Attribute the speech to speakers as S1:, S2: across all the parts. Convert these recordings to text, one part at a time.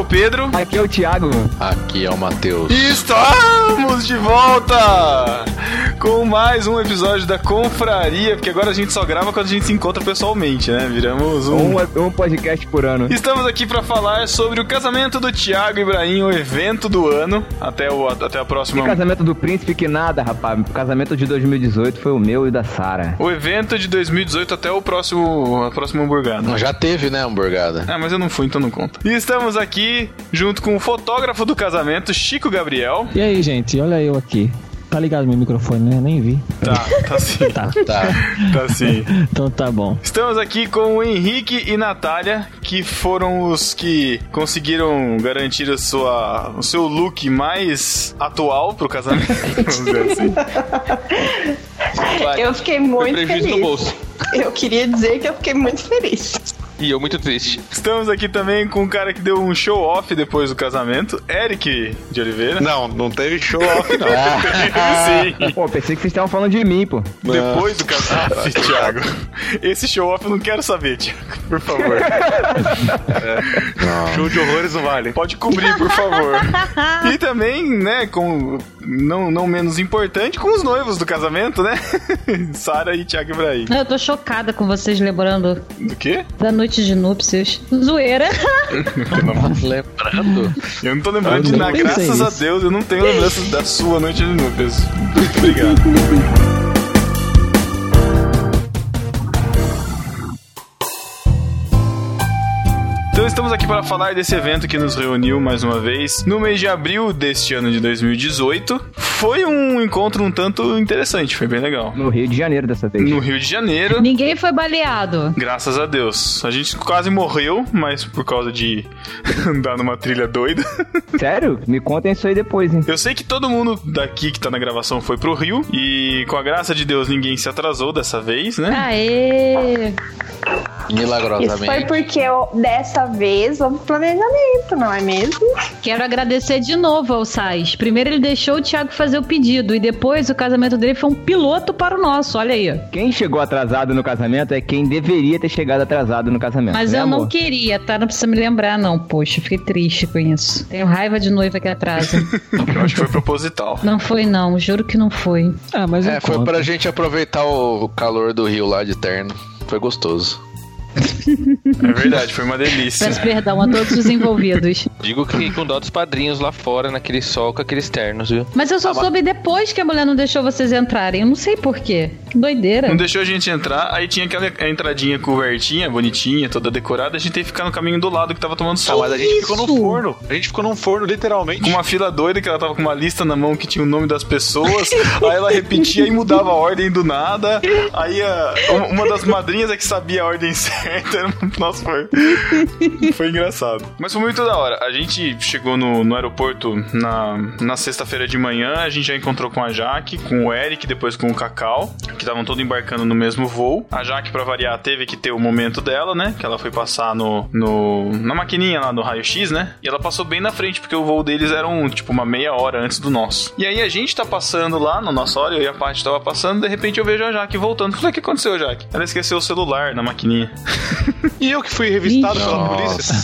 S1: o Pedro.
S2: Aqui é o Thiago.
S3: Aqui é o Matheus.
S1: E estamos de volta com mais um episódio da Confraria, porque agora a gente só grava quando a gente se encontra pessoalmente, né? Viramos um...
S2: Um, um podcast por ano.
S1: Estamos aqui para falar sobre o casamento do Thiago Ibrahim, o evento do ano, até, o, até a próxima...
S2: E casamento do príncipe que nada, rapaz. O casamento de 2018 foi o meu e da Sara.
S1: O evento de 2018 até o próximo, a próxima hamburgada.
S3: Já teve, né, hamburgada?
S1: Ah, mas eu não fui, então não conta. E estamos aqui junto com o fotógrafo do casamento, Chico Gabriel.
S4: E aí, gente, olha eu aqui. Tá ligado meu microfone, né? Nem vi.
S1: Tá, tá sim.
S4: Tá.
S3: Tá.
S1: Tá sim.
S4: Então tá bom.
S1: Estamos aqui com o Henrique e Natália, que foram os que conseguiram garantir a sua, o seu look mais atual pro casamento. Vamos dizer assim.
S5: Eu fiquei muito feliz.
S6: bolso.
S5: Eu queria dizer que eu fiquei muito feliz.
S6: E eu muito triste.
S1: Estamos aqui também com um cara que deu um show off depois do casamento, Eric de Oliveira.
S7: Não, não teve show off, não.
S1: Sim.
S2: Pô, pensei que vocês estavam falando de mim, pô.
S1: Depois do casamento, Thiago. Esse show off eu não quero saber, Thiago. Por favor.
S7: Show de horrores não vale.
S1: Pode cobrir, por favor. E também, né, com não, não menos importante, com os noivos do casamento, né? Sara e Thiago Ibrahim.
S8: Eu tô chocada com vocês lembrando
S1: Do quê?
S8: da noite de núpcias. Zoeira.
S3: Lembrando.
S1: Eu não tô lembrando de
S4: Eu
S1: nada.
S4: não
S1: Graças a
S4: isso.
S1: Deus, eu não tenho lembranças da sua noite de núpcias. Muito obrigado. estamos aqui para falar desse evento que nos reuniu mais uma vez no mês de abril deste ano de 2018. Foi um encontro um tanto interessante, foi bem legal.
S2: No Rio de Janeiro dessa vez.
S1: No Rio de Janeiro,
S8: Ninguém foi baleado.
S1: graças a Deus. A gente quase morreu, mas por causa de andar numa trilha doida.
S2: Sério? Me contem isso aí depois, hein?
S1: Eu sei que todo mundo daqui que tá na gravação foi pro Rio e com a graça de Deus ninguém se atrasou dessa vez, né?
S8: Aê!
S5: Isso foi
S3: Milagrosamente.
S5: porque eu, dessa vez houve planejamento, não é mesmo?
S8: Quero agradecer de novo ao Sais. Primeiro ele deixou o Thiago fazer o pedido e depois o casamento dele foi um piloto para o nosso. Olha aí.
S2: Quem chegou atrasado no casamento é quem deveria ter chegado atrasado no casamento.
S8: Mas
S2: né,
S8: eu não
S2: amor?
S8: queria, tá? Não precisa me lembrar, não. Poxa, fiquei triste com isso. Tenho raiva de noiva que atrasa.
S1: Eu acho que foi proposital.
S8: não foi, não. Juro que não foi.
S4: Ah, mas
S3: É, foi
S4: conto.
S3: pra gente aproveitar o calor do Rio lá de terno. Foi gostoso.
S1: É verdade, foi uma delícia.
S8: Peço perdão a todos os envolvidos.
S6: Digo que fiquei com dó dos padrinhos lá fora, naquele sol com aqueles ternos, viu?
S8: Mas eu só soube depois que a mulher não deixou vocês entrarem. Eu não sei porquê. Que doideira.
S1: Não deixou a gente entrar, aí tinha aquela entradinha cobertinha, bonitinha, toda decorada, a gente teve que ficar no caminho do lado que tava tomando
S7: Ah,
S1: sol.
S7: mas a gente ficou no
S8: Isso.
S7: forno. A gente ficou num forno, literalmente.
S1: Com uma fila doida que ela tava com uma lista na mão que tinha o nome das pessoas, aí ela repetia e mudava a ordem do nada. Aí a- uma- uma das madrinhas é que sabia a ordem certa. Era- Nossa, foi. Foi engraçado. Mas foi muito da hora. A gente chegou no, no aeroporto na, na sexta-feira de manhã, a gente já encontrou com a Jaque, com o Eric, depois com o Cacau, que estavam todos embarcando no mesmo voo. A Jaque, pra variar, teve que ter o momento dela, né? Que ela foi passar no, no na maquininha lá do raio-x, né? E ela passou bem na frente, porque o voo deles era um, tipo uma meia hora antes do nosso. E aí a gente tá passando lá na nossa hora, eu e a Paty tava passando, de repente eu vejo a Jaque voltando. Falei, o que aconteceu, Jaque? Ela esqueceu o celular na maquininha.
S7: E eu que fui revistado
S8: Ixi.
S7: pela polícia.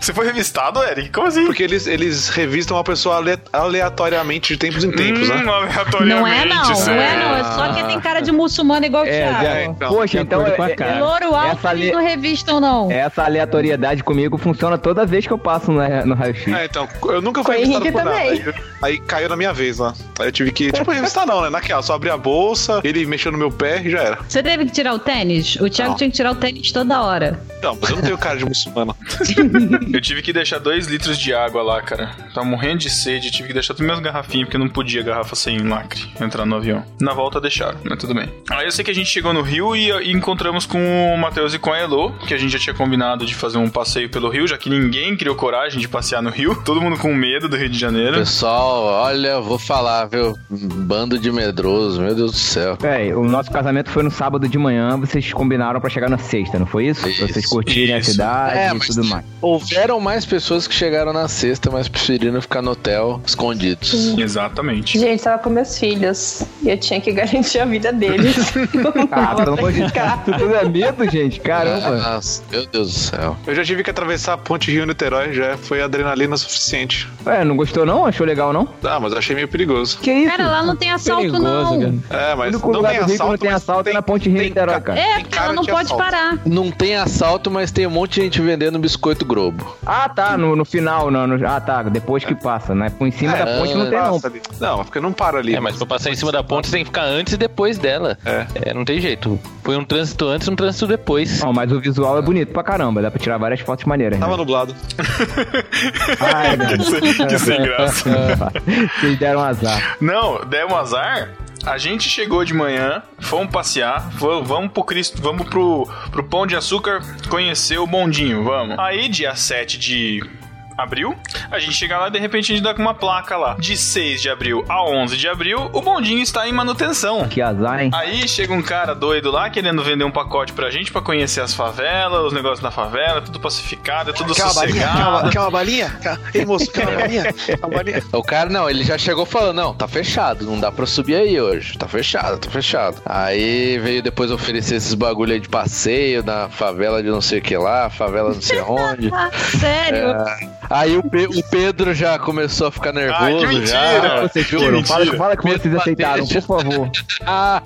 S1: Você foi revistado, Eric? Como assim?
S7: Porque eles, eles revistam a pessoa ale- aleatoriamente de tempos em tempos,
S1: Hum,
S7: né?
S1: aleatoriamente,
S8: Não é, não. Não
S1: sério.
S8: é, não. É só quem tem cara de muçulmano igual o
S2: É,
S8: Thiago.
S2: é,
S7: então,
S2: Poxa, então é- é-
S8: Louro alto,
S2: essa,
S8: eles
S2: ale-
S8: não revistam, não.
S2: essa aleatoriedade comigo funciona toda vez que eu passo no, no raio-x.
S7: É, então, eu nunca fui
S5: Com o
S7: revistado
S5: Henrique
S7: por nada.
S5: também.
S7: Aí, aí caiu na minha vez lá. Aí eu tive que, tipo, revistar não, né? Naquela, só abrir a bolsa, ele mexeu no meu pé e já era.
S8: Você teve que tirar o tênis? O Thiago
S7: Não.
S8: tinha que tirar o tênis toda hora.
S7: Não, mas eu não tenho cara de muçulmano.
S1: Eu tive que deixar dois litros de água lá, cara. Tava morrendo de sede, tive que deixar todas minhas garrafinhas, porque não podia garrafa sem lacre entrar no avião. Na volta deixaram, mas tudo bem. Aí eu sei que a gente chegou no Rio e, e encontramos com o Matheus e com a Elo, que a gente já tinha combinado de fazer um passeio pelo Rio, já que ninguém criou coragem de passear no Rio. Todo mundo com medo do Rio de Janeiro.
S3: Pessoal, olha, vou falar, viu? Bando de medrosos, meu Deus do céu.
S2: É, o nosso casamento foi no sábado de manhã, vocês combinaram pra chegar na sexta, não foi isso? Pra
S3: Isso,
S2: vocês curtirem
S1: isso.
S2: a cidade
S7: É,
S2: e
S7: mas-
S2: tudo mais.
S7: Houveram
S3: mais pessoas que chegaram na sexta, mas preferiram ficar no hotel escondidos.
S1: Exatamente.
S5: Gente, tava com meus filhos. E eu tinha que garantir a vida deles.
S2: Ah, pelo amor de Deus. Tudo é medo, gente. Caramba.
S3: Nossa, meu Deus do céu.
S7: Eu já tive que atravessar a ponte Rio-Niterói, já foi adrenalina suficiente.
S2: Ué, não gostou não? Achou legal não?
S7: Ah, mas eu achei meio perigoso.
S2: Que isso?
S8: Cara, lá não tem assalto,
S4: Perigoso,
S8: não.
S4: cara.
S7: É, mas não
S2: lugar
S7: tem
S2: do Rio que não
S7: assalto,
S2: tem
S7: mas
S2: assalto é na Ponte Rio
S7: tem
S2: Niterói,
S7: ca-
S2: cara.
S8: É, porque ela não
S7: de
S8: pode
S7: assalto.
S3: Não tem assalto, mas tem um monte de gente vendendo biscoito Globo.
S2: Ah, tá, no, no final, não, no- ah, tá, depois que passa, né? Por em cima
S7: É,
S2: da ponte não tem não.
S7: Passa ali. Não, porque não para ali.
S6: É, mas pra passar em cima da ponte, você tem que ficar antes e depois dela.
S7: É.
S6: não tem jeito. Põe um trânsito antes e um trânsito depois.
S2: Não, mas o visual é bonito pra caramba, dá pra tirar várias fotos maneiras.
S7: Tava
S2: Né?
S7: nublado.
S2: Ai, meu Deus.
S1: que sem graça.
S2: Vocês deram azar.
S1: Não, der um azar. A gente chegou de manhã, fomos passear, fo- vamos pro Cristo, vamos pro, pro Pão de Açúcar conhecer o bondinho, vamos. Aí, dia 7 de abril, a gente chega lá e de repente a gente dá com uma placa lá. De 6 de abril a 11 de abril, o bondinho está em manutenção.
S2: Que azar, hein?
S1: Aí chega um cara doido lá querendo vender um pacote pra gente pra conhecer as favelas, os negócios da favela, tudo pacificado, é tudo
S7: uma,
S1: sossegado.
S7: quer uma balinha? Ei, moço, quer uma balinha? Quer uma balinha?
S3: O cara, não, ele já chegou falando, não, tá fechado, não dá pra subir aí hoje. Tá fechado, tá fechado. Aí veio depois oferecer esses bagulho aí de passeio na favela de não sei o que lá, favela não sei onde.
S8: Ah, sério?
S3: Aí o, Pe- o Pedro já começou a ficar nervoso
S1: Ai, que mentira.
S3: já.
S2: Vocês
S1: que
S2: foram, fala, fala que vocês
S3: Medo
S2: aceitaram,
S3: bater.
S2: por favor.
S3: Ah,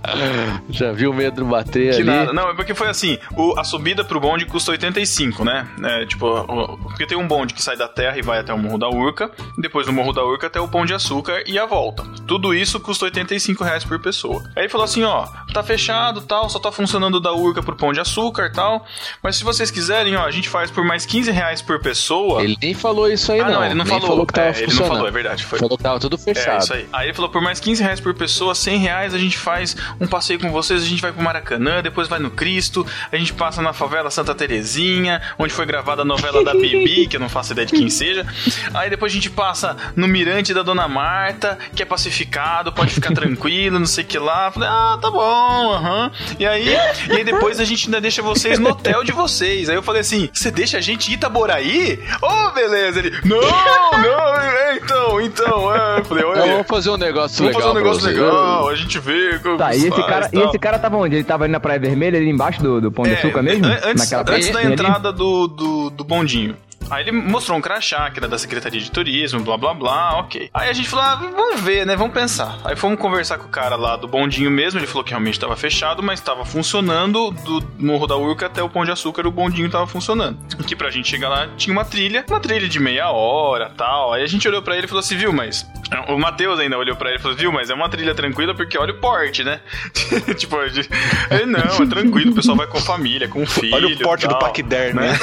S3: já viu o Pedro bater
S1: Que
S3: ali?
S1: nada. Não, é porque foi assim, o- a subida pro bonde custa 85, né? É, tipo, o- porque tem um bonde que sai da terra e vai até o Morro da Urca, depois do Morro da Urca até o Pão de Açúcar e a volta. Tudo isso custa 85 reais por pessoa. Aí ele falou assim, ó, tá fechado, tal, só tá funcionando da Urca pro Pão de Açúcar, tal, mas se vocês quiserem, ó, a gente faz por mais 15 reais por pessoa.
S3: Ele nem falou isso aí,
S1: ah, não, ele não
S3: Nem
S1: falou.
S3: que tava
S1: É, ele não
S3: funcionando.
S1: falou, é verdade. Foi,
S3: Falou que tava tudo fechado.
S1: é, isso aí. Aí ele falou, por mais 15 reais por pessoa, 100 reais, a gente faz um passeio com vocês, a gente vai pro Maracanã, depois vai no Cristo, a gente passa na favela Santa Terezinha, onde foi gravada a novela da Bibi, que eu não faço ideia de quem seja. Aí depois a gente passa no Mirante da Dona Marta, que é pacificado, pode ficar tranquilo, não sei o que lá. Falei, ah, tá bom, aham. E aí, e aí depois a gente ainda deixa vocês no hotel de vocês. Aí eu falei assim, você deixa a gente ir Itaboraí? Ô, beleza. Ele, não, não, é, então, então, é. Eu falei, olha,
S3: Então, vamos fazer um negócio
S1: Vamos
S3: legal.
S1: fazer um negócio legal, a gente vê como
S2: Tá, e esse,
S1: faz,
S2: cara, e esse cara tava onde? Ele tava ali na Praia Vermelha, ali embaixo do, do Pão de
S1: É,
S2: Açúcar mesmo?
S1: an- Antes,
S2: Naquela
S1: antes da
S2: ali?
S1: entrada do, do, do bondinho. Aí ele mostrou um crachá, que era da Secretaria de Turismo, blá blá blá, ok. Aí a gente falou, ah, vamos ver, né? Vamos pensar. Aí fomos conversar com o cara lá do bondinho mesmo, ele falou que realmente estava fechado, mas estava funcionando do Morro da Urca até o Pão de Açúcar, o bondinho estava funcionando. Que pra gente chegar lá tinha uma trilha, uma trilha de meia hora tal. Aí a gente olhou pra ele e falou assim, viu, mas. O Matheus ainda olhou pra ele e falou, viu, mas é uma trilha tranquila porque olha o porte, né? tipo, ele não, é tranquilo, o pessoal vai com família, com filho.
S7: Olha o porte do paquiderme.
S1: né?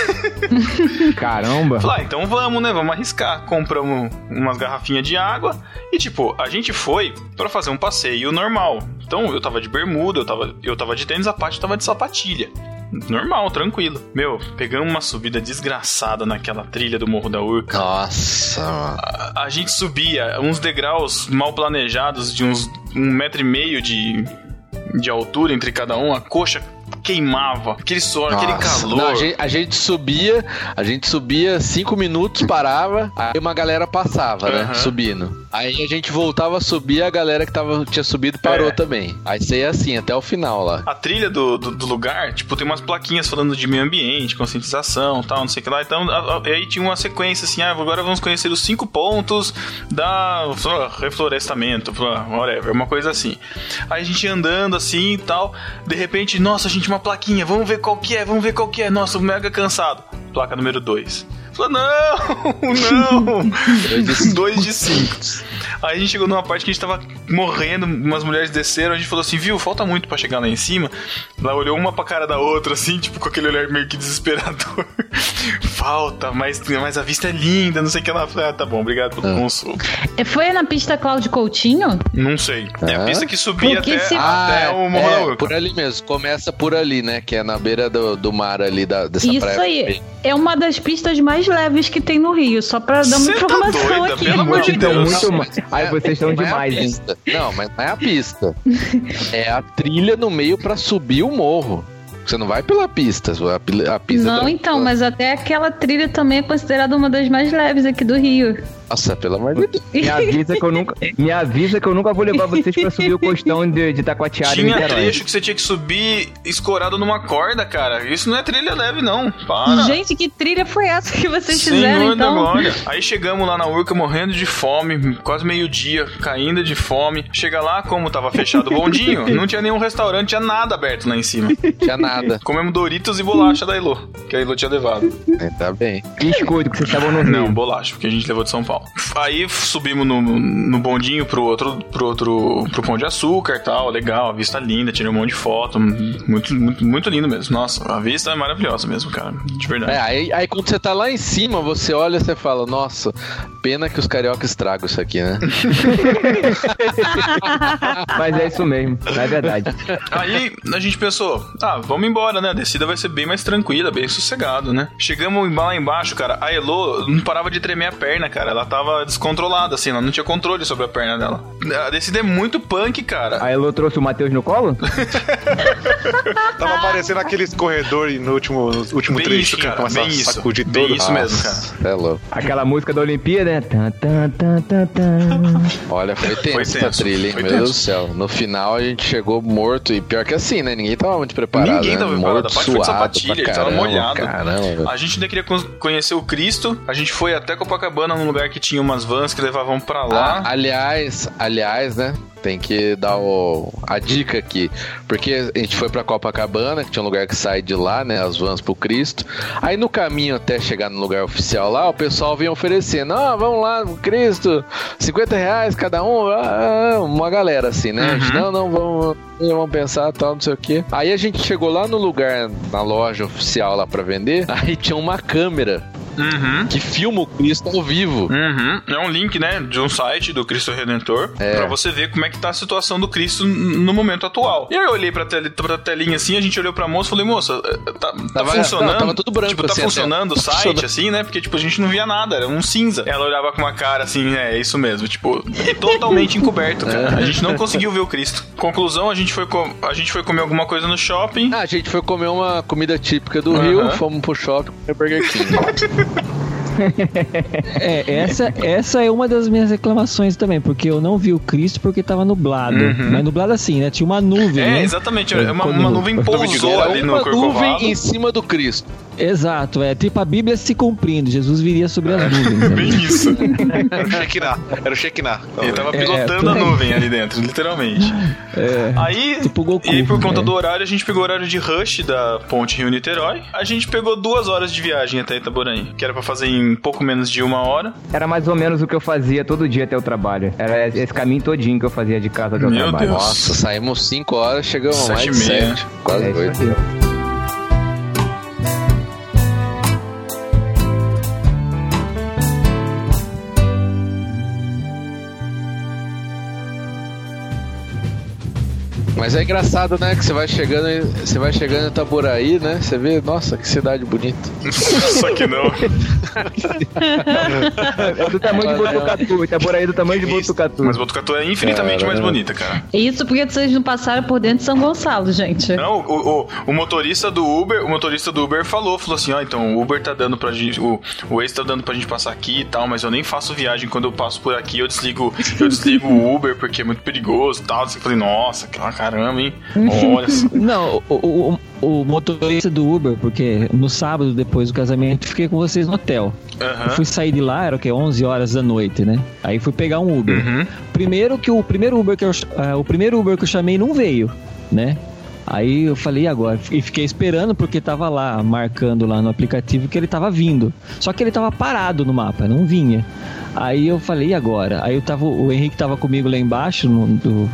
S2: Caramba.
S1: Falei, ah, então vamos, né? Vamos arriscar. Compramos umas garrafinhas de água e, tipo, a gente foi pra fazer um passeio normal. Então, eu tava de bermuda, eu tava, eu tava de tênis, a parte tava de sapatilha. Normal, tranquilo. Meu, pegamos uma subida desgraçada naquela trilha do Morro da Urca.
S3: Nossa, mano.
S1: A, a gente subia uns degraus mal planejados de uns um metro e meio de, de altura entre cada um. A coxa queimava. Aquele suor, aquele
S3: Nossa.
S1: calor.
S3: Não, a, gente, a gente subia, a gente subia cinco minutos, parava, aí uma galera passava, né? Subindo. Aí a gente voltava a subir, a galera que tava, tinha subido parou
S1: É.
S3: também. Aí você ia assim, até o final lá.
S1: A trilha do, do, do lugar, tipo, tem umas plaquinhas falando de meio ambiente, conscientização tal, não sei o que lá. Então, a- a- aí tinha uma sequência assim, ah, agora vamos conhecer os cinco pontos da lá, reflorestamento, whatever, uma coisa assim. Aí a gente andando assim e tal, de repente, nossa, gente, uma plaquinha, vamos ver qual que é, vamos ver qual que é. Nossa, mega cansado. Placa número 2. Falou, não, não. Dois de cinco. Aí a gente chegou numa parte que a gente tava morrendo, umas mulheres desceram, a gente falou assim, viu, falta muito pra chegar lá em cima. Ela olhou uma pra cara da outra, assim, tipo, com aquele olhar meio que desesperador. falta, mas, mas a vista é linda, não sei o que ela falou. Ah, tá bom, obrigado pelo consolo.
S8: É, Foi na pista Cláudio Coutinho?
S1: Não sei. É a
S3: Hã?
S1: pista que subia
S8: Porque
S1: até,
S8: se-
S1: até o Morro da
S3: é,
S1: Urca.
S3: por ali mesmo. Começa por ali, né? Que é na beira do, do mar ali da, dessa
S8: Isso
S3: praia.
S8: aí. É uma das pistas mais leves que tem no Rio, só pra dar uma
S1: Cê tá
S8: informação
S1: doida,
S8: aqui.
S1: pelo amor de
S2: Então,
S1: Deus.
S2: muito mais. Aí vocês estão
S3: Não é
S2: demais, hein?
S3: Não, mas não é a pista. é a trilha no meio pra subir o morro. Você não vai pela pista. A, pi- a pista
S8: Não,
S3: é
S8: então, mas até aquela trilha também é considerada uma das mais leves aqui do Rio.
S3: Nossa, pelo amor de Deus.
S2: Me avisa que eu nunca, me avisa que eu nunca vou levar vocês pra subir o costão de, de Taquatiara em
S1: Tinha trecho que você tinha que subir escorado numa corda, cara. Isso não é trilha leve, não. Para.
S8: Gente, que trilha foi essa que vocês
S1: Senhor
S8: fizeram,
S1: da
S8: então?
S1: glória. Aí chegamos lá na Urca morrendo de fome, quase meio-dia, caindo de fome. Chega lá, como tava fechado o bondinho, não tinha nenhum restaurante, tinha nada aberto lá em cima.
S3: Tinha nada.
S1: Comemos Doritos e bolacha da Elo, que a Elo tinha levado.
S3: Tá bem.
S2: Biscoito que vocês estavam no Rio.
S1: Não, bolacha, porque a gente levou de São Paulo. Aí subimos no, no bondinho pro outro, pro outro, pro Pão de Açúcar e tal, legal, a vista linda, tirei um monte de foto, muito, muito, muito lindo mesmo. Nossa, a vista é maravilhosa mesmo, cara, de verdade.
S3: É, aí, aí quando você tá lá em cima, você olha e você fala, nossa, pena que os cariocas estragam isso aqui, né?
S2: Mas é isso mesmo, é verdade.
S1: Aí a gente pensou, ah, vamos embora, né? A descida vai ser bem mais tranquila, bem sossegado, né? Chegamos lá embaixo, cara, a Elo não parava de tremer a perna, cara. Ela tava descontrolada, assim, ela não tinha controle sobre a perna dela. A descida é muito punk, cara.
S2: A Elo trouxe o Matheus no colo?
S7: Tava parecendo aquele corredor no último, no último
S1: Bem
S7: trecho
S1: isso, cara,
S7: começa
S1: bem isso.
S7: sacudir
S1: Bem
S7: todo.
S1: isso mesmo, cara.
S3: É louco.
S2: Aquela música da Olimpíada, né? Tan, tan, tan, tan, tan.
S3: Olha, foi tenso
S1: Foi
S3: essa
S1: tenso,
S3: trilha, hein?
S1: foi
S3: Meu
S1: tenso.
S3: Deus do céu. No final a gente chegou morto e pior que assim, né? Ninguém tava muito preparado.
S1: Ninguém
S3: Morto,
S1: A parte foi de sapatilha, ele tava molhado.
S3: Caramba.
S1: A gente ainda queria con- conhecer o Cristo. A gente foi até Copacabana, num lugar que tinha umas vans que levavam pra lá.
S3: Ah, aliás, aliás, né? Tem que dar o- a dica aqui. Porque a gente foi pra Copacabana, que tinha um lugar que sai de lá, né? As vans pro Cristo. Aí no caminho até chegar no lugar oficial lá, o pessoal vinha oferecendo: Ah, vamos lá, Cristo, 50 reais cada um. Ah, ah, uma galera assim, né? A gente,
S1: Uhum.
S3: não, não, vamos, vamos pensar, tal, não sei o quê. Aí a gente chegou lá no lugar, na loja oficial lá pra vender, aí tinha uma câmera
S1: Uhum.
S3: que filma o Cristo ao vivo.
S1: Uhum. É um link, né, de um site do Cristo Redentor
S3: É.
S1: pra você ver como é que tá a situação do Cristo no momento atual. E aí eu olhei pra, tele, pra telinha assim, a gente olhou pra moça e falei, moça, eh, tá, tá
S3: Tava-
S1: funcionando?
S3: não, tava tudo branco
S1: Tipo, tá
S3: assim,
S1: funcionando o site,
S3: Funcionando.
S1: assim, né? Porque, tipo, a gente não via nada, era um cinza. Ela olhava com uma cara assim, é, é isso mesmo, tipo, totalmente encoberto, cara. A gente não conseguiu ver o Cristo. Conclusão, a gente foi, a gente foi comer alguma coisa no shopping.
S3: Ah, a gente foi comer uma comida típica do. Rio, fomos pro shopping comer Burger King.
S4: É, essa, essa é uma das minhas reclamações também, porque eu não vi o Cristo porque tava nublado.
S1: Uhum.
S4: Mas nublado assim, né? Tinha uma nuvem,
S1: É,
S4: né?
S1: exatamente,
S4: É,
S1: uma,
S4: quando-
S1: uma nuvem pousou ali no
S3: uma nuvem em cima do Cristo.
S4: Exato, é tipo a Bíblia se cumprindo, Jesus viria sobre as nuvens. né?
S1: Bem isso.
S7: Era o Shekinah. Era o Shekinah.
S1: Ele tava
S4: É,
S1: pilotando a
S4: por aí.
S1: nuvem ali dentro, literalmente.
S4: É,
S1: Aí,
S4: Tipo Goku,
S1: e aí por conta
S4: é.
S1: do horário, a gente pegou o horário de rush da ponte Rio-Niterói. A gente pegou duas horas de viagem até Itaboraí, que era pra fazer em pouco menos de uma hora.
S2: Era mais ou menos o que eu fazia todo dia até o trabalho. Era esse caminho todinho que eu fazia de casa até o
S1: Meu
S2: trabalho.
S1: Deus.
S3: Nossa, saímos 5 horas, chegamos
S1: Sete
S3: mais
S1: e
S3: de
S1: meia.
S3: 7, quase
S2: É
S3: 8. Mas é engraçado, né? Que você vai chegando, em- você vai chegando em Itaboraí, né? Você vê, nossa, que cidade bonita.
S1: Só que não.
S2: É do tamanho de Botucatu, Itaboraí é do tamanho de Botucatu.
S1: Mas Botucatu é infinitamente mais
S3: Caramba.
S1: bonita, cara.
S8: Isso porque vocês não passaram por dentro de São Gonçalo, gente.
S1: Não, o, o, o motorista do Uber, o motorista do Uber falou, falou assim, ó, então o Uber tá dando pra gente, o, o Waze tá dando pra gente passar aqui e tal, mas eu nem faço viagem quando eu passo por aqui, eu desligo, eu desligo o Uber porque é muito perigoso e tal. Eu falei, nossa, que caramba, hein? Olha.
S4: Não, o, o, o- motorista do Uber, porque no sábado, depois do casamento, fiquei com vocês no hotel. Eu
S1: Aham.
S4: fui sair de lá, era o que? 11 horas da noite, né? Aí fui pegar um Uber.
S1: Uhum.
S4: Primeiro que o primeiro Uber que eu, ah, o primeiro Uber que eu chamei não veio, né? Aí eu falei "E agora, e fiquei esperando porque tava lá marcando lá no aplicativo que ele tava vindo. Só que ele tava parado no mapa, não vinha. Aí eu falei "E agora. Aí eu tava, o Henrique tava comigo lá embaixo no- do-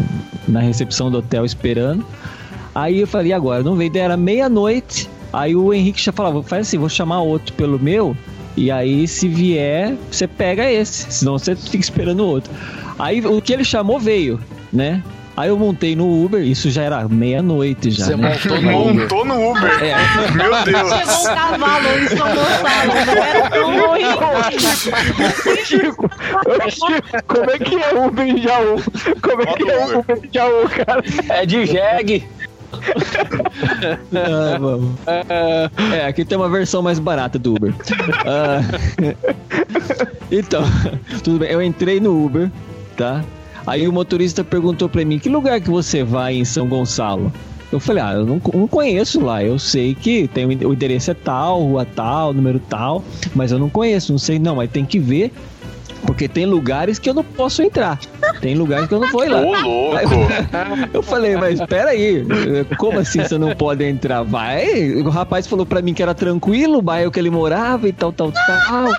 S4: na recepção do hotel esperando. Aí eu falei "E agora, não veio. Era meia-noite. Aí o Henrique já falava, faz assim, vou chamar outro pelo meu. E aí, se vier, você pega esse. Senão você fica esperando o outro. Aí o que ele chamou veio, né? Aí eu montei no Uber, isso já era meia-noite já.
S3: Você
S4: né?
S3: montou no Uber.
S1: Montou no Uber.
S4: É,
S1: Meu
S8: Chegou
S1: Deus.
S8: um cavalo em São Gonçalo, não era tão ruim.
S2: Chico, Chico, como é que é Uber em Jaú? Como é que é Uber em Jaú, cara?
S9: É de jegue.
S4: Ah, vamos. É, aqui tem uma versão mais barata do Uber. Ah, então, tudo bem. Eu entrei no Uber, tá? Aí o motorista perguntou pra mim: que lugar que você vai em São Gonçalo? Eu falei, ah, eu não, não conheço lá. Eu sei que tem o endereço é tal, rua tal, número tal, mas eu não conheço, não sei, não, mas tem que ver. Porque tem lugares que eu não posso entrar. Tem lugares que eu não vou ir lá.
S1: Ô, louco!
S4: Eu falei, mas peraí, como assim você não pode entrar? Vai. O rapaz falou pra mim que era tranquilo, o bairro que ele morava e tal, tal, tal.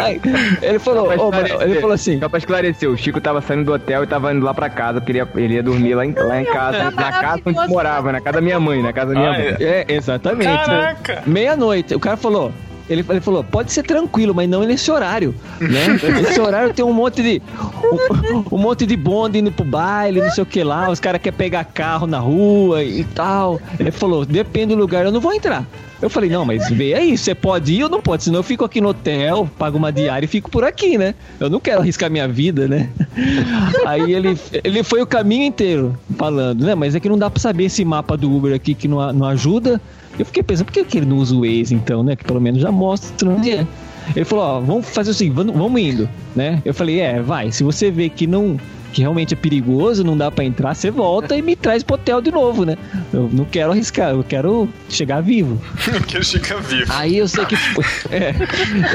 S4: Aí, ele falou, ô, mano, ele falou assim,
S2: Só pra esclarecer, o Chico tava saindo do hotel e tava indo lá pra casa, porque ele ia, ele ia dormir lá em, lá em casa, na casa onde morava, na casa da minha mãe, na casa da minha
S1: Ah,
S2: mãe.
S4: é, exatamente.
S1: Caraca!
S4: Meia-noite, o cara falou. Ele, ele falou, pode ser tranquilo, mas não nesse horário, né? Esse horário tem um monte de um, um monte de bonde indo pro baile, não sei o que lá, os caras querem pegar carro na rua e tal. Ele falou, depende do lugar, eu não vou entrar. Eu falei, não, mas vê aí, você pode ir ou não pode, senão eu fico aqui no hotel, pago uma diária e fico por aqui, né? Eu não quero arriscar minha vida, né? Aí ele, ele foi o caminho inteiro falando, né? Mas é que não dá pra saber esse mapa do Uber aqui que não, não ajuda. Eu fiquei pensando, por que, que ele não usa o Waze então, né? Que pelo menos já mostra onde é. Ele falou, ó, vamos fazer o seguinte, vamos, vamos indo, né? Eu falei, é, vai, se você vê que não que realmente é perigoso, não dá pra entrar, você volta e me traz pro hotel de novo, né? Eu não quero arriscar, eu quero chegar vivo.
S1: que ele fica vivo.
S4: Aí eu sei que. É.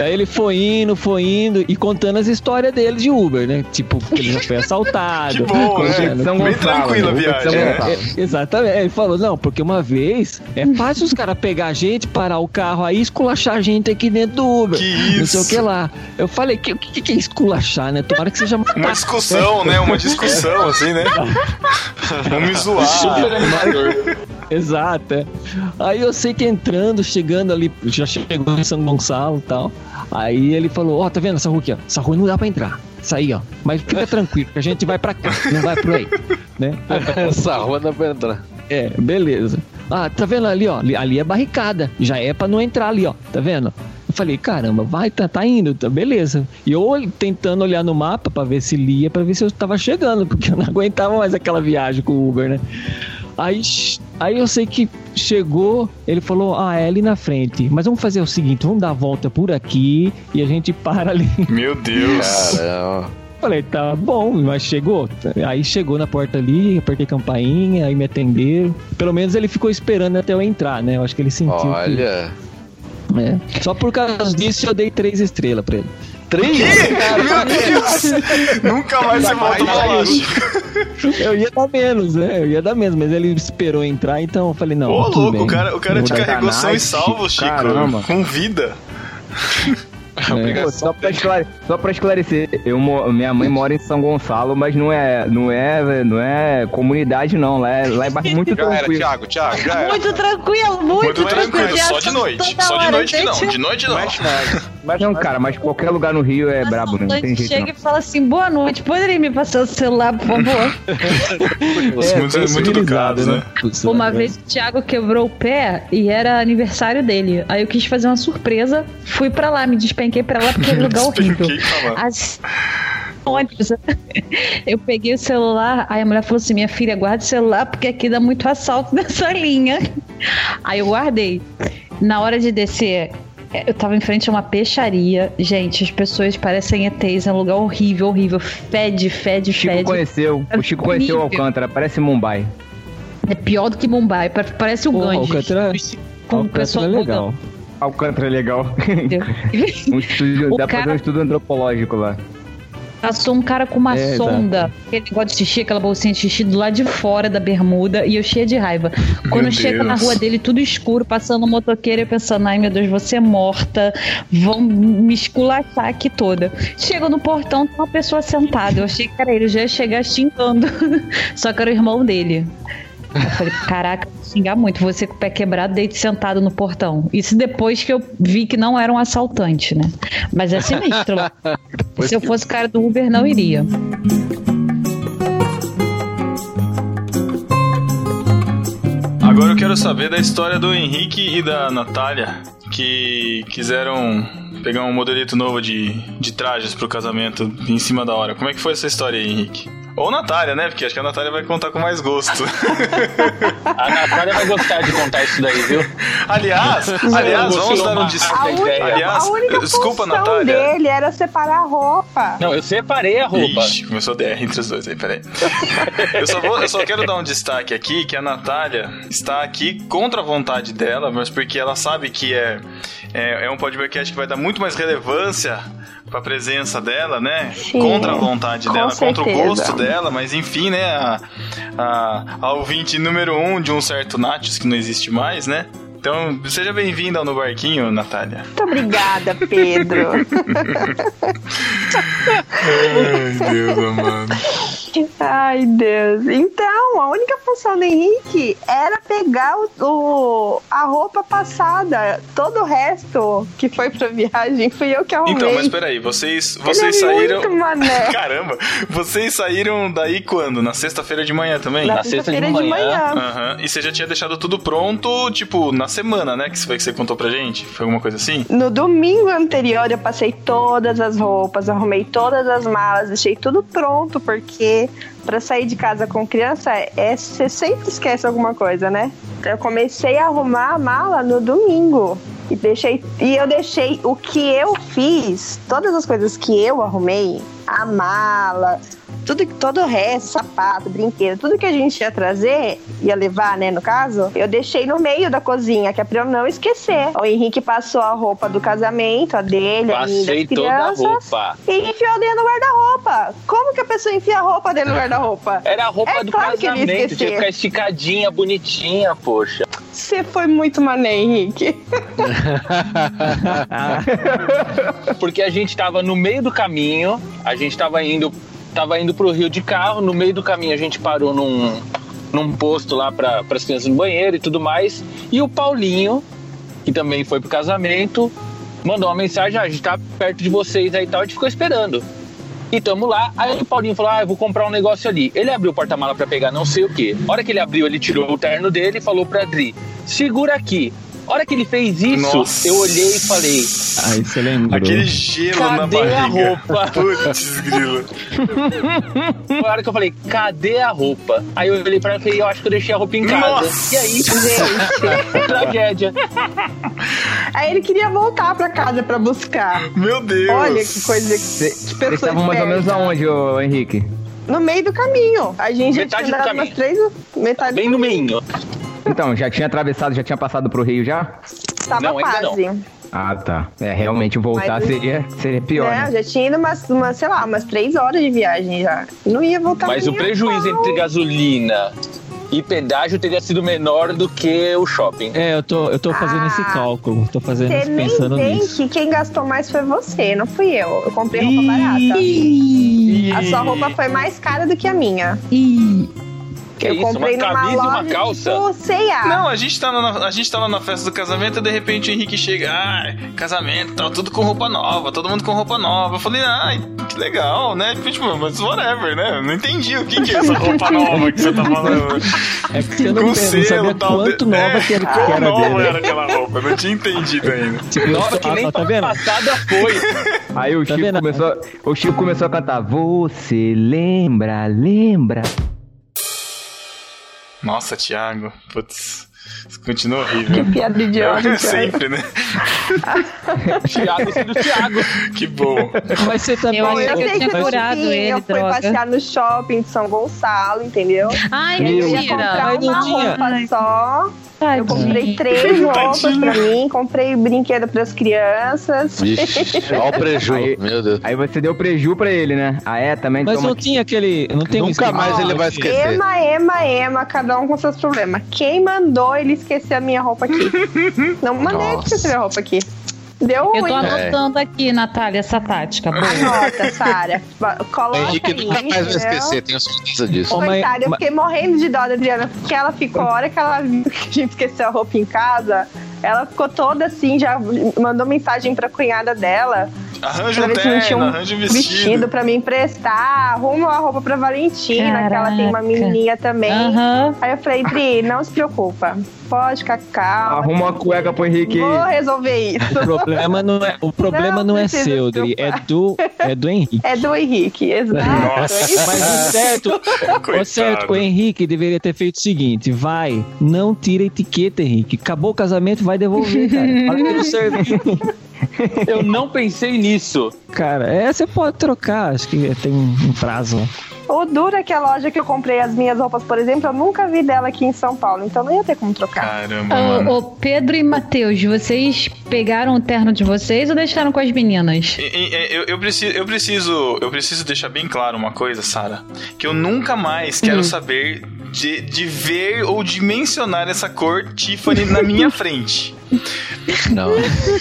S4: Aí ele foi indo, foi indo e contando as histórias dele de Uber, né? Tipo, que ele já foi assaltado.
S1: Que bom, né?
S4: contando-
S2: São
S1: Bem
S2: Gonçalo,
S1: tranquila a viagem.
S2: Gonçalo.
S4: É, exatamente. Ele falou, não, porque uma vez é fácil os caras pegar a gente, parar o carro aí esculachar a gente aqui dentro do Uber.
S1: Que
S4: Não sei o
S1: isso.
S4: que lá. Eu falei, que- o que, que é esculachar, né? Tomara que seja
S1: Uma discussão, né? Uma discussão, assim, né? Vamos me zoar.
S4: Exato. é. Aí eu sei que entrando, chegando ali, já chegou em São Gonçalo e tal. Aí ele falou: Ó, tá vendo essa rua aqui, ó? Essa rua não dá pra entrar. Isso aí, ó. Mas fica tranquilo, que a gente vai pra cá, não vai por aí. Né?
S3: Essa rua não vai entrar.
S4: É, beleza. Ah, tá vendo ali, ó? Ali, ali é barricada. Já é pra não entrar ali, ó. Tá vendo? Eu falei, caramba, vai, tá, tá indo, tá, beleza. E eu tentando olhar no mapa pra ver se lia, pra ver se eu tava chegando, porque eu não aguentava mais aquela viagem com o Uber, né? Aí, aí eu sei que chegou, ele falou, ah, é ali na frente. Mas vamos fazer o seguinte, vamos dar a volta por aqui e a gente para ali.
S1: Meu Deus.
S3: Caramba.
S4: Falei, tá bom, mas chegou. Aí chegou na porta ali, apertei campainha, aí me atenderam. Pelo menos ele ficou esperando até eu entrar, né? Eu acho que ele sentiu. que-
S3: Olha.
S4: É. Só por causa disso eu dei três estrelas pra ele.
S3: Três?
S1: Meu Deus! Nunca mais você volta pra lá. Chico.
S4: Eu ia dar menos, né? Eu ia dar menos, mas ele esperou entrar, então eu falei, não.
S1: Ô, louco,
S4: bem.
S1: o cara, o cara te carregou são e salvo,
S2: Chico.
S1: Chico.
S2: Caramba.
S1: Com vida.
S4: É.
S2: Pô, só, pra esclare- só pra esclarecer, eu, minha mãe mora em São Gonçalo, mas não é, não é, não é comunidade não, lá é, lá é muito
S7: Já era,
S2: tranquilo.
S7: Thiago, Thiago, já era.
S8: Muito tranquilo, muito,
S1: Muito tranquilo,
S8: tranquilo.
S1: só de noite. Só de noite que não. De noite não.
S2: Mas não, cara, mas qualquer lugar no Rio é brabo, né? Não tem jeito
S8: chega
S2: não.
S8: e fala assim, boa noite, poderia me passar o celular, por favor?
S1: Os muito, muito
S4: civilizado,
S1: educados, né?
S8: Uma vez o Thiago quebrou o pé e era aniversário dele. Aí eu quis fazer uma surpresa, fui pra lá, me despenquei pra lá porque é um lugar horrível. As... ônibus. Eu peguei o celular, aí a mulher falou assim: minha filha, guarda o celular porque aqui dá muito assalto nessa linha. Aí eu guardei. Na hora de descer, eu tava em frente a uma peixaria. Gente, as pessoas parecem ETs, é um lugar horrível, horrível. Fede, fede,
S2: O Chico
S8: fede.
S2: conheceu, o Chico conheceu o
S8: Horrível.
S2: Alcântara, parece Mumbai.
S8: É pior do que Mumbai, pa- parece o
S4: Pô,
S8: Ganges.
S4: Alcântara-
S8: Com o
S4: Alcântara
S8: pessoal
S4: é legal.
S2: Alcântara é legal. um estúdio,
S8: O
S2: dá pra
S8: cara-
S2: fazer um estudo antropológico lá.
S8: Passou um cara com uma
S4: É,
S8: sonda, aquele negócio de xixi, aquela bolsinha de xixi do lado de fora da bermuda, e eu cheia de raiva. Quando chega na rua dele, tudo escuro, passando um motoqueiro, eu pensando, ai meu Deus, você é morta, vão me esculachar aqui toda. Chego no portão, tem uma pessoa sentada. Eu achei que era ele, já ia chegar xingando. Só que era o irmão dele. Eu falei, caraca, vou xingar muito. Você com o pé quebrado, deite sentado no portão. Isso depois que eu vi que não era um assaltante, né? Mas é sinistro lá. Se eu fosse cara do Uber, não iria.
S1: Agora eu quero saber da história do Henrique e da Natália, que quiseram pegar um modelito novo de, de trajes pro casamento em cima da hora. Como é que foi essa história aí, Henrique? Ou Natália, né? Porque acho que a Natália vai contar com mais gosto.
S6: A Natália vai gostar de contar isso daí, viu?
S1: aliás, aliás, vamos dar um
S5: A
S1: destaque.
S5: única,
S1: Aliás,
S5: a única
S1: desculpa,
S5: função
S1: Natália.
S5: dele era separar a roupa.
S6: Não, eu separei a roupa.
S1: Ixi, começou a DR entre os dois aí, peraí. Eu só, vou, eu só quero dar um destaque aqui, que a Natália está aqui contra a vontade dela, mas porque ela sabe que é, é, é um podcast que vai dar muito mais relevância pra presença dela, né?
S5: Sim,
S1: contra a vontade dela, contra o
S5: certeza.
S1: gosto dela, mas enfim, né? A, a, a ouvinte número um de um certo Natius que não existe mais, né? Então, seja bem-vinda ao No Barquinho, Natália.
S5: Muito obrigada, Pedro.
S1: Ai, Deus amado.
S5: Ai, Deus. Então, a única função do Henrique era pegar o, o- a roupa passada. Todo o resto que foi pra viagem fui eu que arrumei.
S1: Então, mas peraí, vocês,
S5: Ele
S1: vocês
S5: é
S1: saíram.
S5: muito mané.
S1: Caramba, vocês saíram daí quando? Na sexta-feira de manhã também?
S5: Na
S6: Na sexta de
S5: sexta-feira de
S6: manhã.
S5: manhã.
S1: Aham. E você já tinha deixado tudo pronto, tipo, na semana, né? Que foi que você contou pra gente? Foi alguma coisa assim?
S5: No domingo anterior eu passei todas as roupas, arrumei todas as malas, deixei tudo pronto, porque pra sair de casa com criança é você sempre esquece alguma coisa, né? Eu comecei a arrumar a mala no domingo. E, deixei, e eu deixei o que eu fiz, todas as coisas que eu arrumei, a mala, tudo, todo o resto, sapato, brinquedo, tudo que a gente ia trazer, ia levar, né, no caso, eu deixei no meio da cozinha, que é pra eu não esquecer. O Henrique passou a roupa do casamento, a dele, a
S6: Passei
S5: das
S6: toda a roupa.
S5: e enfiou dentro do guarda-roupa. Como que a pessoa enfia a roupa dentro do guarda-roupa?
S6: Era a roupa
S5: É
S6: do
S5: claro
S6: casamento, tinha que ficar esticadinha, bonitinha, poxa.
S5: Você foi muito mané, Henrique.
S6: Porque a gente tava no meio do caminho, a gente tava indo, tava indo pro Rio de carro, no meio do caminho a gente parou num, num posto lá para as crianças no banheiro e tudo mais. E o Paulinho, que também foi pro casamento, mandou uma mensagem: ah, a gente tá perto de vocês aí e tal, a gente ficou esperando. E tamo lá, aí o Paulinho falou: Ah, eu vou comprar um negócio ali. Ele abriu o porta-mala pra pegar não sei o que. A hora que ele abriu, ele tirou o terno dele e falou pra Adri: Segura aqui. A hora que ele fez isso,
S1: Nossa.
S6: eu olhei e falei:
S4: Aí você lembrou.
S1: Aquele gelo na
S6: Cadê a
S1: barriga.
S6: roupa?
S1: Putz, grilo.
S6: Foi a hora que eu falei, cadê a roupa? Aí eu olhei pra ela e falei, eu acho que eu deixei a roupa em casa.
S1: Nossa!
S6: E aí, gente, tragédia.
S5: Aí ele queria voltar pra casa pra buscar.
S1: Meu Deus.
S5: Olha que coisa que
S2: Vocês
S5: pessoa
S2: estavam mais ou menos aonde, ô Henrique?
S5: No meio do caminho. A gente
S6: Metade
S5: já
S6: do
S5: tinha andado
S6: caminho.
S5: umas três... Metade
S6: Bem no meinho.
S2: Então, já tinha atravessado, já tinha passado pro Rio já?
S5: Tava
S6: Não, ainda não.
S5: quase.
S2: Ah, tá. É, realmente voltar
S5: Mas-
S2: seria, seria pior,
S5: né?
S2: né?
S5: Eu já tinha ido umas, umas, sei lá, umas três horas de viagem já. Não ia voltar
S6: Mas o
S5: nem
S6: prejuízo
S5: pau.
S6: entre gasolina e pedágio teria sido menor do que o shopping.
S4: É, eu tô, eu tô fazendo
S5: Ah,
S4: esse cálculo. Tô fazendo
S5: Você
S4: isso,
S5: nem
S4: pensando
S5: vem
S4: nisso.
S5: que quem gastou mais foi você, não fui eu. Eu comprei roupa barata. A sua roupa foi mais cara do que a minha.
S6: Que
S5: eu
S6: isso, uma
S5: comprei numa
S6: camisa e uma calça?
S5: tipo C&A.
S1: Não, a gente, tá na, a gente tá lá na festa do casamento e de repente o Henrique chega, ah, casamento, tá tudo com roupa nova, todo mundo com roupa nova. Eu falei, ai, que legal, né? Tipo, mas whatever, né? Eu Não entendi o que, que é essa roupa nova que você tá falando.
S4: É porque eu não,
S1: Com selo, tal,
S4: quanto
S1: de-
S4: nova
S1: é,
S4: que era, que era
S1: nova
S4: dele.
S1: era aquela roupa, eu não tinha entendido ainda.
S4: Tipo,
S6: Nova que
S4: ah,
S6: nem
S4: tá vendo?
S6: passada foi.
S2: Aí o
S4: Tá
S2: Chico,
S4: vendo?
S2: começou, o Chico começou a cantar Você lembra, lembra?
S1: Nossa, Thiago, putz, isso continua horrível.
S5: Piada idiota. Thiago.
S1: Sempre, né?
S6: Thiago sendo Thiago.
S1: Que bom.
S4: Mas você também.
S8: Eu
S5: eu
S8: que eu tinha
S5: que
S8: curado ele,
S5: eu fui
S8: droga.
S5: passear no shopping de São Gonçalo, entendeu?
S8: Ai,
S2: Meu
S5: Eu ia
S8: mentira.
S5: comprar
S4: Mas
S5: uma roupa só. Eu comprei três roupas pra mim, comprei brinquedo pras crianças.
S3: Vixe, olha o preju.
S2: Aí-
S3: Meu Deus.
S2: Aí você deu preju pra ele, né? Ah, é? Também
S4: Mas
S2: toma
S4: não tinha aquele. Não tem
S3: Nunca mais ele vai
S4: assim,
S3: esquecer.
S5: Ema, ema, ema, cada um com seus problemas. Quem mandou ele esquecer a minha roupa aqui? Não mandei ele esquecer a roupa aqui. Deu
S8: Eu
S5: ruim.
S8: tô anotando aqui, Natália, essa tática. boa.
S5: Anota, Sara.
S3: O
S5: Coloca
S3: Henrique
S5: aí,
S3: nunca mais vai esquecer, tenho certeza disso.
S4: Ô, mas-
S5: Coitada, eu
S4: mas-
S5: fiquei morrendo de dó da Adriana, porque ela ficou, a hora que ela viu que a gente esqueceu a roupa em casa, ela ficou toda assim, já mandou mensagem pra cunhada dela,
S1: Arranja
S5: Pra
S1: um terno,
S5: um
S1: arranja um
S5: vestido.
S1: vestido.
S5: pra me emprestar. Arruma uma roupa pra Valentina, que ela tem uma
S8: Caraca.
S5: menininha também.
S8: Aham.
S5: Aí eu falei, Dri, não se preocupa. Pode ficar calma.
S2: Arruma uma cueca pro Henrique.
S5: Vou resolver isso.
S4: O problema não é, o problema
S5: Não
S4: não, é seu,
S5: se
S4: Dri, é do, é do Henrique.
S5: É do Henrique, exato.
S1: Nossa.
S4: Mas o certo, o certo, o Henrique deveria ter feito o seguinte: vai, não tira a etiqueta, Henrique. Acabou o casamento, vai devolver, cara. Fala que não serviu.
S6: Eu não pensei nisso.
S4: Cara, é, você pode trocar, acho que tem um, prazo lá.
S5: O duro é que a loja que eu comprei as minhas roupas, por exemplo, eu nunca vi dela aqui em São Paulo, então não ia ter como trocar.
S1: Caramba,
S8: Ô, ô, Pedro e Matheus, vocês pegaram o terno de vocês ou deixaram com as meninas?
S1: E- e- Eu, eu preciso, eu, preciso, eu preciso deixar bem claro uma coisa, Sara. Que eu nunca mais quero saber de, de ver ou de mencionar essa cor Tiffany na minha frente.
S3: Não.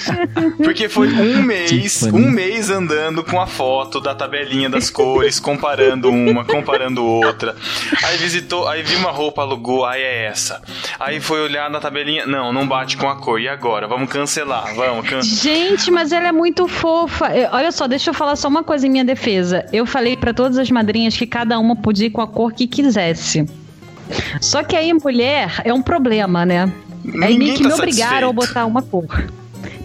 S1: Porque foi um mês, um mês andando com a foto da tabelinha das cores, comparando uma, comparando outra. Aí visitou, aí viu uma roupa, alugou, aí é essa. Aí foi olhar na tabelinha, não, não bate com a cor. E agora? Vamos cancelar, vamos cancelar.
S8: Gente, mas ela é muito fofa. Olha só, deixa eu falar só uma coisa em minha defesa. Eu falei pra todas as madrinhas que cada uma podia ir com a cor que quisesse. Só que aí mulher é um problema, né? Aí
S1: Ninguém
S8: meio que
S1: tá
S8: me obrigaram a botar uma cor.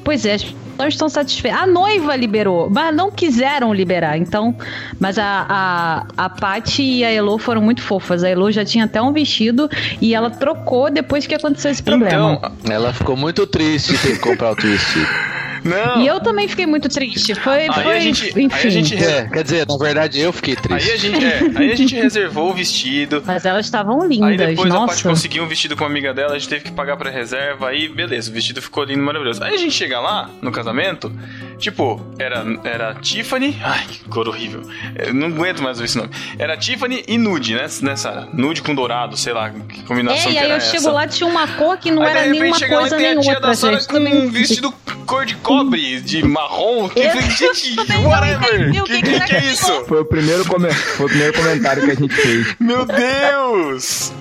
S8: Pois é, as pessoas não estão satisfeitas. A noiva liberou, mas não quiseram liberar. Então, mas a, a, a Paty e a Elo foram muito fofas. A Elo já tinha até um vestido e ela trocou depois que aconteceu esse problema.
S1: Então,
S3: Ela ficou muito triste de ter que comprar outro vestido.
S1: não.
S8: E eu também fiquei muito triste. Foi,
S1: Aí
S8: foi
S1: a gente- aí a
S8: enfim.
S1: gente re-
S3: É, quer dizer, na verdade eu fiquei triste.
S1: Aí a gente, é, aí a gente reservou o vestido.
S8: Mas elas estavam lindas,
S1: Aí depois a Paty
S8: nossa.
S1: conseguiu um vestido com uma amiga dela, a gente teve que pagar pra reserva, aí beleza, o vestido ficou lindo, maravilhoso. Aí a gente chega lá, no casamento, tipo, era, era Tiffany, ai, que cor horrível, eu não aguento mais ver esse nome. Era Tiffany e nude, né, né Sara? Nude com dourado, sei lá, que combinação
S8: É, e
S1: que
S8: aí
S1: era
S8: eu
S1: essa.
S8: chego lá, tinha uma cor que não
S1: Aí,
S8: era nenhuma
S1: e
S8: coisa
S1: tem
S8: nem
S1: a tia
S8: outra,
S1: da Sara
S8: gente.
S1: com
S8: Também-
S1: um vestido cor de cobre, de marrom, que eu falei, gente, whatever,
S8: o
S1: que,
S8: que
S1: que,
S8: que
S1: que é isso?
S2: Foi o primeiro, foi o primeiro comentário que a gente fez.
S1: Meu Deus!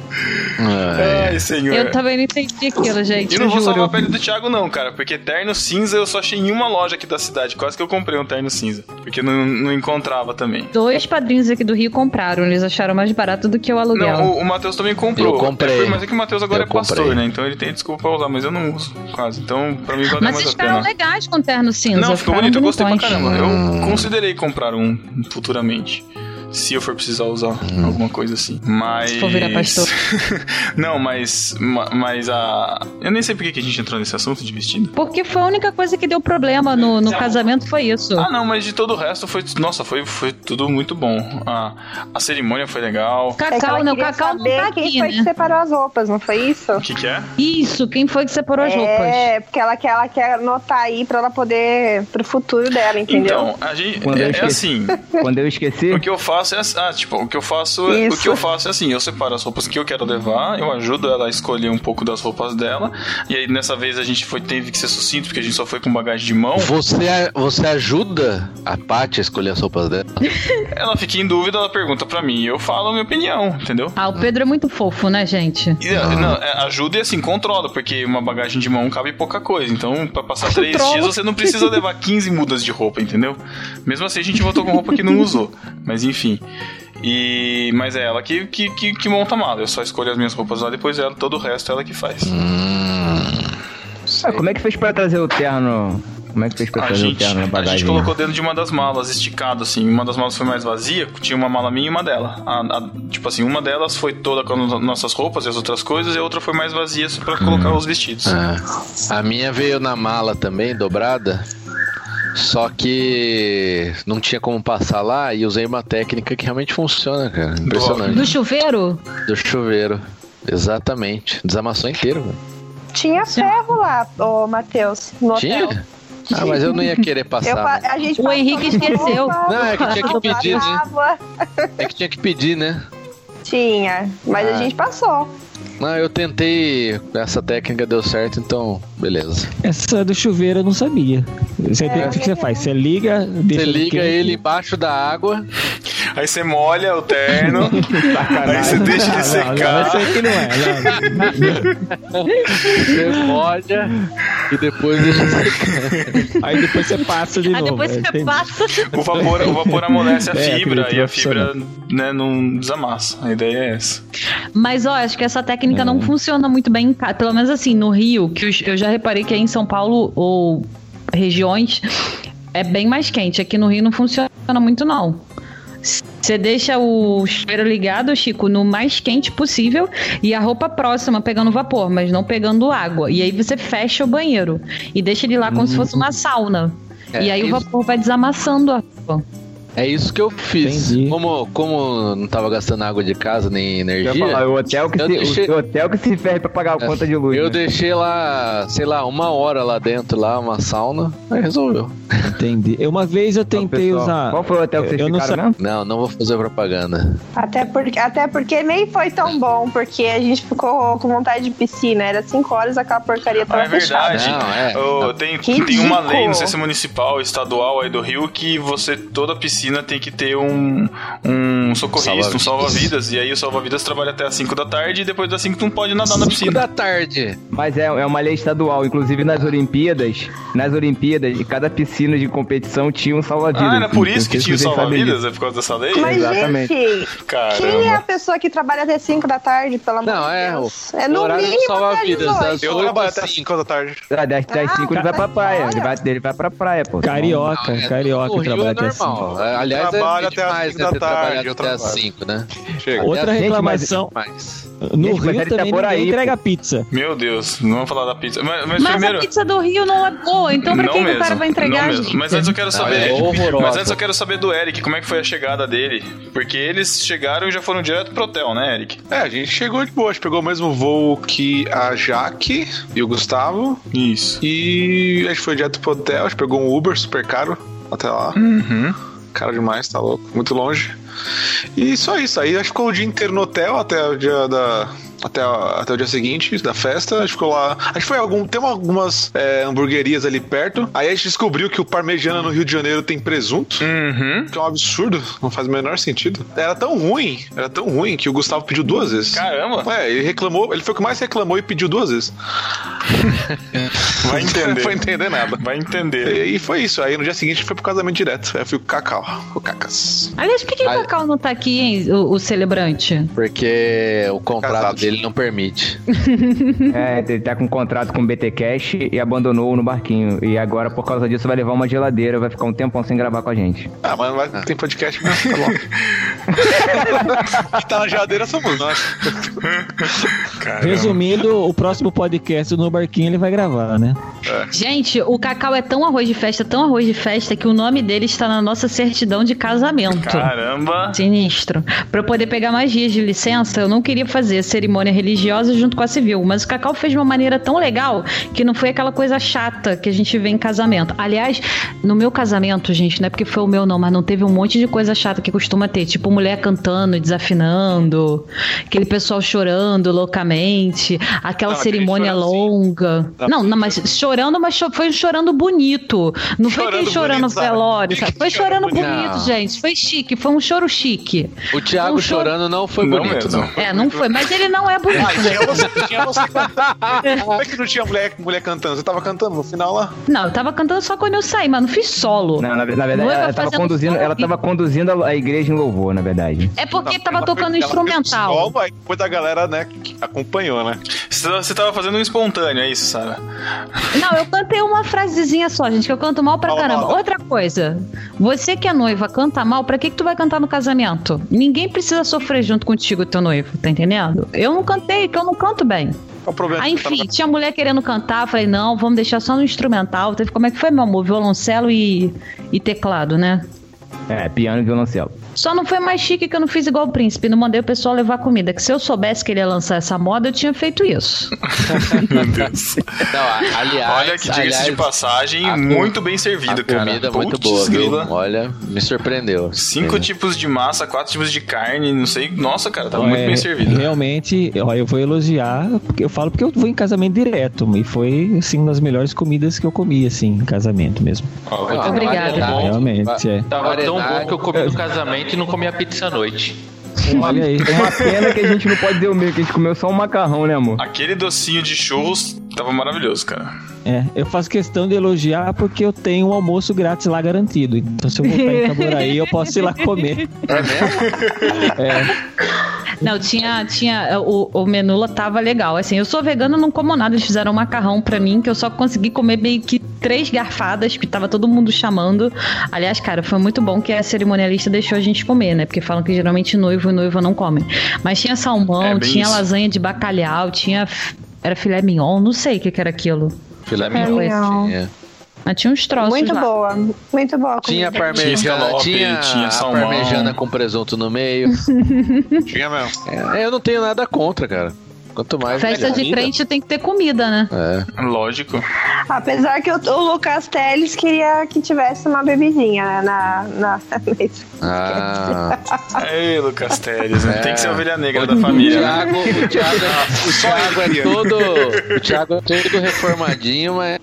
S3: É.
S1: Ai, senhor.
S8: Eu também não entendi aquilo, gente.
S1: E não
S8: eu
S1: vou salvar a
S8: juro.
S1: pele do Thiago, não, cara, porque terno cinza eu só achei em uma loja aqui da cidade. Quase que eu comprei um terno cinza. Porque não, não encontrava também.
S8: Dois padrinhos aqui do Rio compraram, eles acharam mais barato do que o aluguel.
S1: Não, o, o Matheus também comprou.
S3: Eu comprei.
S1: É, mas é que o Matheus agora
S3: Eu
S1: é pastor,
S3: comprei.
S1: né? Então ele tem desculpa pra usar, mas eu não uso quase. Então, pra mim, valeu
S8: Mas
S1: mais
S8: vocês
S1: a
S8: ficaram
S1: pena.
S8: legais com terno cinza.
S1: Não, ficou
S8: ficaram
S1: bonito, eu gostei pra caramba.
S3: Hum.
S1: Eu considerei comprar um futuramente. Se eu for precisar usar
S3: Hum.
S1: alguma coisa assim. Mas.
S8: Se for virar pastor.
S1: não, mas. ma- Mas a. Eu nem sei por que que a gente entrou nesse assunto de vestido.
S8: Porque foi a única coisa que deu problema no, no casamento, foi isso.
S1: Ah, não, mas de todo o resto foi. Nossa, foi, foi tudo muito bom. A, a cerimônia foi legal.
S5: É que
S8: Cacau,
S5: ela
S8: não,
S5: queria
S8: Cacau não tá
S5: quem
S8: aqui,
S5: foi que
S8: né?
S5: separou as roupas, não foi isso?
S1: O que, que é?
S8: Isso, quem foi que separou as roupas?
S5: É, porque ela quer, ela quer anotar aí pra ela poder. pro futuro dela, entendeu?
S1: Então, a gente.
S2: Quando eu
S1: É, é assim.
S2: Quando eu esqueci,
S1: O que eu faço é assim, ah, tipo, o que eu faço, o que eu faço é assim, eu separo as roupas que eu quero levar, eu ajudo ela a escolher um pouco das roupas dela, e aí nessa vez a gente foi teve que ser sucinto porque a gente só foi com bagagem de mão.
S3: Você, você ajuda a Paty a escolher as roupas dela?
S1: Ela fica em dúvida, ela pergunta pra mim, e eu falo a minha opinião, entendeu?
S8: Ah, o Pedro é muito fofo, né, gente?
S1: E, não, é, ajuda e assim, controla, porque uma bagagem de mão cabe pouca coisa. Então, pra passar três dias, você não precisa levar 15 mudas de roupa, entendeu? Mesmo assim, a gente voltou com roupa que não usou. Mas enfim. E. Mas é ela que, que, que, que monta a mala. Eu só escolho as minhas roupas lá, depois ela, todo o resto é ela que faz.
S2: Ah, como é que fez pra trazer o terno? Como é que fez pra
S1: A
S2: trazer o
S1: gente,
S2: terno na
S1: a
S2: bagagem?
S1: gente colocou dentro de uma das malas, esticado, assim. Uma das malas foi mais vazia, tinha uma mala minha e uma dela. A- a- tipo assim, uma delas foi toda com as nossas roupas e as outras coisas, e a outra foi mais vazia só pra colocar os vestidos.
S3: Ah, a minha veio na mala também, dobrada. Só que não tinha como passar lá e usei uma técnica que realmente funciona, cara. Impressionante.
S8: Do chuveiro?
S3: Do chuveiro. Exatamente. Desamassou inteiro, velho.
S5: Tinha ferro lá, ô Matheus, no hotel.
S3: Tinha? Ah, mas eu não ia querer passar.
S5: pa- a gente
S8: O Henrique esqueceu.
S3: Não, é que tinha que pedir, né? É que tinha que pedir, né?
S5: Tinha, mas
S3: Ah.
S5: a gente passou.
S3: Não, eu tentei, essa técnica deu certo, então, beleza.
S4: Essa do chuveiro eu não sabia. Você tem- o que, que você faz? Você liga, deixa
S3: Você liga ele embaixo da água,
S1: Aí você molha o terno, aí você deixa ele
S4: Não, não,
S1: secar.
S4: esse aqui não é. não.
S3: você molha, E depois deixa secar.
S4: Aí depois você passa de
S8: Aí
S4: novo.
S8: depois
S4: é,
S8: você passa.
S1: O vapor, o vapor amolece a
S4: É,
S1: fibra e a fibra né, não desamassa. A ideia é essa.
S8: Mas ó, acho que essa técnica não funciona muito bem. Pelo menos assim, no Rio, que eu- já reparei que aí em São Paulo ou regiões é bem mais quente. Aqui no Rio não funciona muito, não. Você deixa o chuveiro ligado, Chico, no mais quente possível e a roupa próxima pegando vapor, mas não pegando água. E aí você fecha o banheiro e deixa ele lá como se fosse uma sauna.
S3: É,
S8: e aí o
S3: isso-
S8: vapor vai desamassando a roupa.
S3: É isso que eu fiz.
S4: Entendi.
S3: Como, como não tava gastando água de casa nem
S2: Eu
S3: energia.
S2: falar, o hotel que,
S3: Eu
S2: se,
S3: deixei-
S2: o hotel que se ferre pra pagar a conta de luz.
S3: Eu
S2: né?
S3: deixei lá, sei lá, uma hora lá dentro, lá, uma sauna, aí resolveu.
S4: Entendi. Eu, Uma vez eu
S2: Então,
S4: tentei
S2: pessoal,
S4: usar.
S2: Qual foi o hotel que vocês
S4: eu não
S2: ficaram
S4: sa-
S2: mesmo?
S3: Não, não vou fazer propaganda.
S5: Até porque, até porque nem foi tão bom, porque a gente ficou com vontade de piscina. Era 5 horas, aquela porcaria tava
S1: Ah, é verdade.
S5: fechada.
S3: Não, é.
S1: Ô, tem,
S5: Que
S1: tem uma lei, não sei se é municipal, estadual aí do Rio, que você, toda piscina esquina tem que ter um, um socorrista, um
S3: salva-vidas.
S1: E aí o salva-vidas trabalha até as 5 da tarde e depois das 5 tu não pode nadar na piscina.
S3: 5 da tarde.
S2: Mas é, é uma lei estadual. Inclusive nas Olimpíadas, nas Olimpíadas, cada piscina de competição tinha um salva-vidas.
S1: Ah, era por isso que tinha o salva-vidas? É por causa dessa lei?
S5: Mas,
S2: Exatamente.
S5: quem é a pessoa que trabalha até 5 da tarde, pelo amor
S3: não,
S5: de
S3: é
S5: Deus?
S3: É,
S5: é no mínimo
S3: salva-vidas.
S7: Eu trabalho até 5 da tarde.
S2: Ah, das 5
S5: ah,
S2: ele tá. vai pra praia. Ele vai, ele vai pra praia, pô.
S4: Carioca,
S3: é
S4: carioca trabalha até
S3: 5. Aliás,
S7: Trabalho
S3: é
S7: até as
S3: demais,
S7: cinco
S3: né?
S7: da tarde,
S3: até as
S7: trabalho.
S3: 5, né?
S7: Chega.
S4: Outra
S3: cinco,
S4: reclamação.
S3: Mas...
S4: No
S2: mas
S4: Rio
S2: tá
S4: também
S2: aí,
S4: entrega pizza.
S1: Meu Deus, não vamos falar da pizza. Mas, mas
S8: Mas
S1: primeiro.
S8: a pizza do Rio não é boa, então pra
S1: não
S8: que, que
S1: mesmo,
S8: o cara vai entregar?
S1: não mesmo.
S8: gente?
S1: Mas antes eu quero
S3: Não,
S1: saber.
S3: é
S1: mas antes eu quero saber do Eric, como é que foi a chegada dele? Porque eles chegaram e já foram direto pro hotel, né, Eric?
S7: É, a gente chegou de boa. A gente pegou o mesmo voo que a Jaque e o Gustavo.
S1: Isso.
S7: E a gente foi direto pro hotel. A gente pegou um Uber super caro até lá.
S1: Uhum.
S7: Caro demais, tá louco. Muito longe. E só isso. Aí a gente ficou o dia inteiro no hotel até o dia da. Até, até o dia seguinte da festa, a gente ficou lá. A gente foi algum. Tem algumas é, hamburguerias ali perto. Aí a gente descobriu que o parmegiana no Rio de Janeiro tem presunto.
S1: Uhum.
S7: Que é um absurdo, não faz o menor sentido. Era tão ruim, era tão ruim que o Gustavo pediu duas vezes.
S1: Caramba,
S7: É, ele reclamou, ele foi o que mais reclamou e pediu duas vezes.
S1: vai
S7: Não
S1: entender.
S7: foi entender nada.
S1: Vai entender.
S7: E, e foi isso. Aí no dia seguinte foi pro casamento direto. Aí eu fui com o Cacau, com o Cacas.
S8: Aliás, por que, que o. Cacau não tá aqui, hein, o, o celebrante?
S3: Porque o contrato dele não permite.
S2: É, ele tá com um contrato com o BT Cash e abandonou no barquinho. E agora, por causa disso, vai levar uma geladeira, vai ficar um tempão sem gravar com a gente.
S7: Ah, mas não vai, tem podcast mesmo, tá bom. que tá na geladeira somos nós.
S1: Caramba.
S4: Resumindo, o próximo podcast no Barquinho ele vai gravar, né?
S8: Gente, o Cacau é tão arroz de festa, tão arroz de festa, que o nome dele está na nossa certidão de casamento.
S1: Caramba.
S8: Sinistro. Pra eu poder pegar mais dias de licença, eu não queria fazer a cerimônia religiosa junto com a civil, mas o Cacau fez de uma maneira tão legal que não foi aquela coisa chata que a gente vê em casamento. Aliás, no meu casamento, gente, não é porque foi o meu não, mas não teve um monte de coisa chata que costuma ter, tipo mulher cantando e desafinando, aquele pessoal chorando loucamente, aquela
S7: Não,
S8: cerimônia
S7: assim.
S8: longa. Não, não, mas chorando, mas foi um chorando bonito. Não foi aquele
S7: Chorando
S8: chorando
S7: bonito, sabe?
S8: velório, sabe? Foi chorando
S3: bonito.
S8: gente. Foi chique, foi um choro chique.
S3: O Thiago
S8: Um choro-
S3: chorando não foi
S1: Não
S3: bonito,
S1: mesmo.
S3: não.
S8: É, não foi, mas ele não é bonito.
S7: Ah, tinha você, tinha você cantando. Como é que não tinha mulher, mulher cantando? Você tava cantando no final lá?
S8: Não, eu tava cantando só quando eu saí, mas não fiz solo.
S2: Não, na, na verdade,
S8: Noiva
S2: ela tava conduzindo, ela tava conduzindo a, a igreja em louvor, na verdade.
S8: É porque
S7: Não,
S8: tava tocando
S7: foi-
S8: instrumental.
S7: solo, aí depois da galera, né, que acompanhou, né?
S1: Você tava fazendo um espontâneo, é isso, Sara?
S8: Não, eu cantei uma frasezinha só, gente, que eu canto mal pra
S7: Fala
S8: caramba.
S7: mal.
S8: Outra coisa, você que é noiva canta mal, pra que que tu vai cantar no casamento? Ninguém precisa sofrer junto contigo, teu noivo, tá entendendo? Eu não cantei, porque eu não canto bem.
S7: Qual o problema?
S8: Aí, enfim, tinha mulher querendo cantar, falei, não, vamos deixar só no instrumental. Teve, como é que foi, meu amor? Violoncelo e, e teclado, né?
S2: É, piano e violoncelo.
S8: Só não foi mais chique que eu não fiz igual o príncipe, não mandei o pessoal levar comida. Que se eu soubesse que ele ia lançar essa moda, eu tinha feito isso.
S1: Meu Deus.
S3: Não, a- aliás,
S1: Olha que diga-se
S3: aliás,
S1: de passagem, muito bem
S3: a
S1: servido, cara.
S3: comida é muito boa, viu? Olha, me surpreendeu.
S1: Cinco
S3: É.
S1: tipos de massa, quatro tipos de carne, não sei. Nossa, cara, tava
S4: Então,
S1: muito
S4: é,
S1: bem servido.
S4: Realmente, ó, eu vou elogiar, porque eu falo porque eu vou em casamento direto, e foi, assim, uma das melhores comidas que eu comi, assim, em casamento mesmo.
S1: Ó, vou-
S3: Ah,
S8: Obrigada.
S3: variedade,
S4: Realmente, é.
S6: Tava tão bom que eu comi no casamento e não comi a pizza à noite.
S4: Olha aí.
S2: Uma pena que a gente não pode dizer o mesmo, que a gente comeu só um macarrão, né, amor?
S1: Aquele docinho de churros tava maravilhoso, cara.
S4: É, eu faço questão de elogiar porque eu tenho um almoço grátis lá garantido. Então se eu voltar em Itaboraí, eu posso ir lá comer.
S3: É mesmo?
S4: É,
S8: Não, tinha, tinha o, o menu lá tava legal. Assim, eu sou vegana, não como nada. Eles fizeram um macarrão pra mim que eu só consegui comer meio que três garfadas, porque tava todo mundo chamando. Aliás, cara, foi muito bom que a cerimonialista deixou a gente comer, né? Porque falam que geralmente noivo e noiva não comem. Mas tinha salmão,
S1: É,
S8: tinha
S1: isso.
S8: lasanha de bacalhau, tinha. Era filé mignon, não sei o que, que era aquilo.
S3: Filé
S5: Filé
S3: mignon.
S5: mignon.
S3: Tinha.
S8: Mas tinha uns troços
S5: Muito
S8: lá.
S5: boa, muito boa.
S3: Tinha parmejana, tinha,
S1: tinha
S3: parmejana com presunto no meio.
S7: Tinha mesmo.
S3: É, eu não tenho nada contra, cara. Quanto mais
S8: Festa
S3: melhor.
S8: de crente tem que ter comida, né?
S3: É.
S1: Lógico.
S5: Apesar que o, o Lucas Teles queria que tivesse uma bebidinha né, na, na mesa.
S3: Ah,
S1: Ei, Lucas Teles, né?
S3: É.
S1: Tem que ser a ovelha negra
S3: o
S1: da família, né?
S3: Thiago, o Thiago, é- o Thiago é todo, o Thiago é todo reformadinho, mas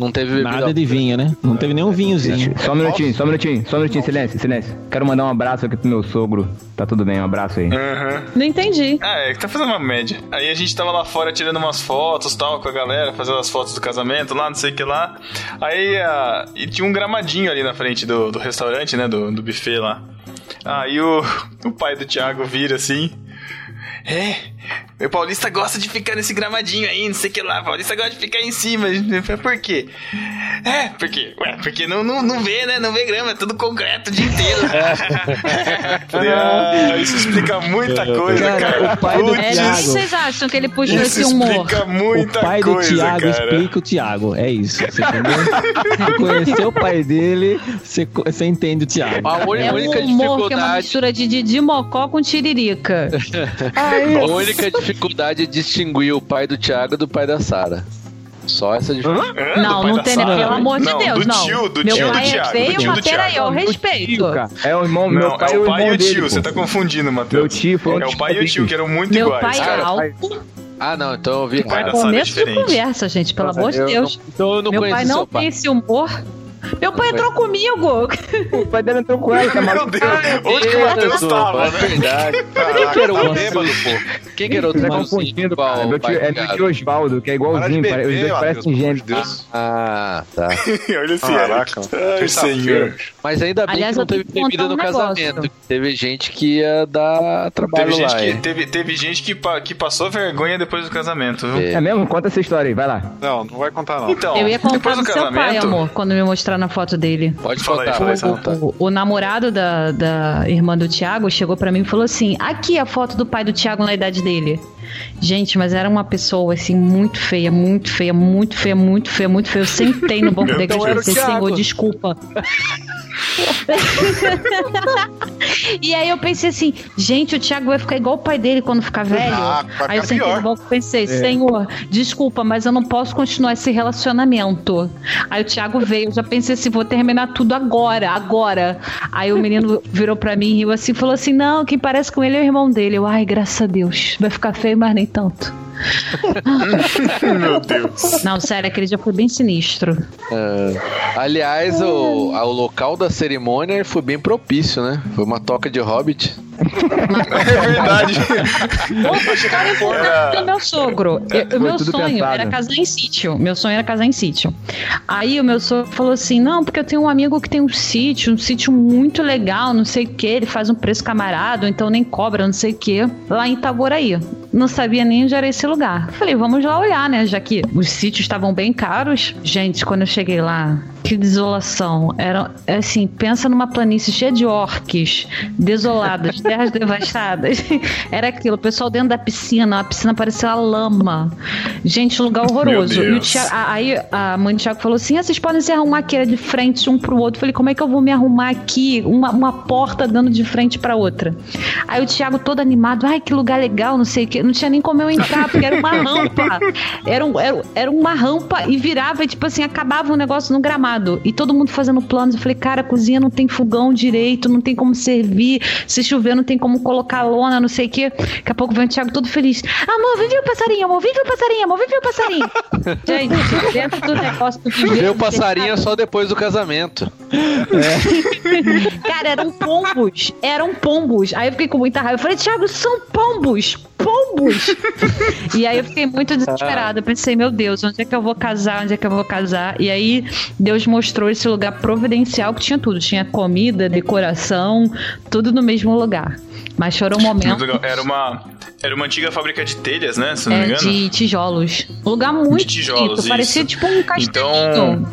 S3: não teve bebida.
S4: nada de vinho, né? Não teve nenhum vinhozinho.
S2: Só um minutinho, só um minutinho, só um minutinho, silêncio, silêncio. Quero mandar um abraço aqui pro meu sogro. Tá tudo bem, um abraço aí.
S1: Aham.
S8: Não entendi.
S1: Ah, é que tá fazendo uma média. Aí a gente tava lá fora tirando umas fotos tal com a galera, fazendo as fotos do casamento lá, não sei o que lá. Aí ah, e tinha um gramadinho ali na frente do, do restaurante, né? Do, do buffet lá. Aí o, o pai do Thiago vira assim. É, meu paulista gosta de ficar nesse gramadinho aí, não sei o que lá. Paulista gosta de ficar em cima. Por quê? É, porque, ué, porque não, não, não vê, né? Não vê grama, é tudo concreto o dia inteiro. Ah, isso explica muita coisa,
S4: Cara,
S1: cara.
S4: o pai do
S8: É
S4: Thiago.
S8: que vocês acham que ele puxou
S1: isso
S8: esse humor?
S1: explica muita
S4: o pai do
S1: coisa,
S4: Thiago
S1: cara.
S4: explica o Thiago. É isso, você entendeu? Você conheceu o pai dele, você, você entende o Thiago.
S3: A única,
S8: É um humor que é uma
S3: dificuldade,
S8: mistura de Didi Mocó com tiririca.
S3: a única dificuldade é distinguir o pai do Thiago do pai da Sara. Só essa dificuldade.
S1: Hã?
S8: Não,
S1: Do pai
S8: não tem,
S1: Sara?
S8: pelo amor de
S1: Não,
S8: Deus,
S1: do
S8: não.
S1: Tio, do
S8: Meu
S1: tio do
S8: pai é
S1: Thiago, do
S8: feio,
S1: tio do
S8: mas peraí, eu respeito.
S2: É o irmão, meu
S1: Não,
S2: pai
S1: é o pai e o
S2: dele,
S1: tio,
S2: pô.
S1: você tá confundindo, Matheus.
S2: Meu tio foi
S1: É o pai e o tio, que eram muito
S8: Meu
S1: iguais.
S8: pai é
S1: cara.
S8: alto.
S3: Ah, não, então eu vi
S1: O pai
S3: errado.
S1: é
S8: Começo de
S1: diferente.
S8: conversa, gente, pelo amor de
S3: Eu
S8: Deus.
S3: não- então eu não
S8: Meu
S3: conheço
S8: pai
S3: seu
S8: não
S3: pai.
S8: tem esse humor. Meu pai entrou comigo.
S2: O pai dele entrou com ela, tá
S1: Meu
S2: maluco?
S1: Deus, onde que o Matheus tava,
S3: É
S1: né?
S3: verdade. Quem que era o
S7: bêbado, pô.
S3: Quem que era o
S2: tá confundindo, cara.
S3: o
S2: Meu
S3: pai
S2: tio, é meu tio Osvaldo, que é
S7: Para
S2: igualzinho, pare- os dois parecem gêmeos.
S3: Ah, tá.
S1: Olha esse
S7: Caraca.
S1: Ai, senhor.
S3: Mas ainda bem
S8: Aliás,
S3: que não teve
S8: que
S3: bebida no
S8: negócio.
S3: casamento. Teve gente que ia dar trabalho
S1: Teve gente,
S3: lá.
S1: que,
S3: hein?
S1: teve, teve gente que, pa- que passou vergonha depois do casamento, viu?
S3: É.
S2: É mesmo? Conta essa história aí, vai lá.
S7: Não, não vai contar, não.
S1: Então,
S8: Eu ia contar
S1: depois
S8: do
S1: do
S8: seu pai,
S1: casamento.
S8: amor, quando me mostrar na foto dele.
S3: Pode
S1: Fala aí,
S3: contar,
S1: fala aí,
S3: pode contar.
S8: O, o namorado da, da irmã do Thiago chegou pra mim e falou assim: aqui a foto do pai do Thiago na idade dele. Gente, mas era uma pessoa assim, muito feia, muito feia, muito feia, muito feia, muito feia. Eu sentei no banco e
S3: Então o
S8: pensei,
S3: Thiago.
S8: Senhor, desculpa. e aí eu pensei assim, gente, o Thiago vai ficar igual o pai dele quando ficar velho.
S7: Ah,
S8: aí eu sentei no banco e pensei, Senhor, desculpa, mas eu não posso continuar esse relacionamento. Aí o Thiago veio, eu já pensei assim, vou terminar tudo agora, agora. Aí o menino virou pra mim e riu assim, falou assim, não, quem parece com ele é o irmão dele. Eu, ai, graças a Deus, vai ficar feio, mas nem tanto.
S1: Meu Deus.
S8: Não, sério, aquele dia foi bem sinistro.
S3: Ah, aliás, o, o local da cerimônia foi bem propício, né? Foi uma toca de hobbit.
S1: É verdade.
S8: Outra história importante do meu sogro. Eu-
S2: Foi
S8: o meu sonho
S2: pensado.
S8: era casar em sítio. Meu sonho era casar em sítio. Aí o meu sogro falou assim: não, porque eu tenho um amigo que tem um sítio, um sítio muito legal, não sei o que, ele faz um preço camarada, então nem cobra, não sei o que, lá em Itaboraí. Não sabia nem onde era esse lugar. Falei, vamos lá olhar, né? Já que os sítios estavam bem caros. Gente, quando eu cheguei lá, que desolação. Era assim, pensa numa planície cheia de orques, desoladas, terras devastadas. Era aquilo, o pessoal dentro da piscina, a piscina parecia uma lama. Gente, lugar horroroso. E. Thiago- a- aí a mãe do Thiago falou assim: ah, vocês podem se arrumar aqui era de frente um pro outro. Eu falei, como é que eu vou me arrumar aqui? Uma, uma porta dando de frente pra outra. Aí o Thiago todo animado, ai, que lugar legal, não sei o que. Não tinha nem como eu entrar, porque era uma rampa. Era, um- era, era uma rampa e virava, e, tipo assim, acabava o negócio no gramado. E todo mundo fazendo planos. Eu falei, cara, a cozinha não tem fogão direito, não tem como servir. Se chover, não tem como colocar lona, não sei o que. Daqui a pouco vem o Thiago todo feliz. Amor, vem ver o passarinho, amor, vem ver o passarinho, amor, vem ver o passarinho. Gente, dentro do negócio do
S3: Ver o passarinho só depois do casamento.
S8: Cara, eram pombos. Eram pombos. Aí eu fiquei com muita raiva. Eu falei, Thiago, são pombos. Pombos. e aí eu fiquei muito desesperada. Pensei, meu Deus, onde é que eu vou casar? Onde é que eu vou casar? E aí Deus mostrou esse lugar providencial que tinha tudo. Tinha comida, decoração, tudo no mesmo lugar. Mas chorou um momento.
S1: Muito legal. Era uma, era uma antiga fábrica de telhas, né? Se não me
S8: É,
S1: engano.
S8: de tijolos. Um lugar muito
S1: De tijolos,
S8: bonito. Parecia
S1: isso.
S8: tipo um castelinho.
S1: Então,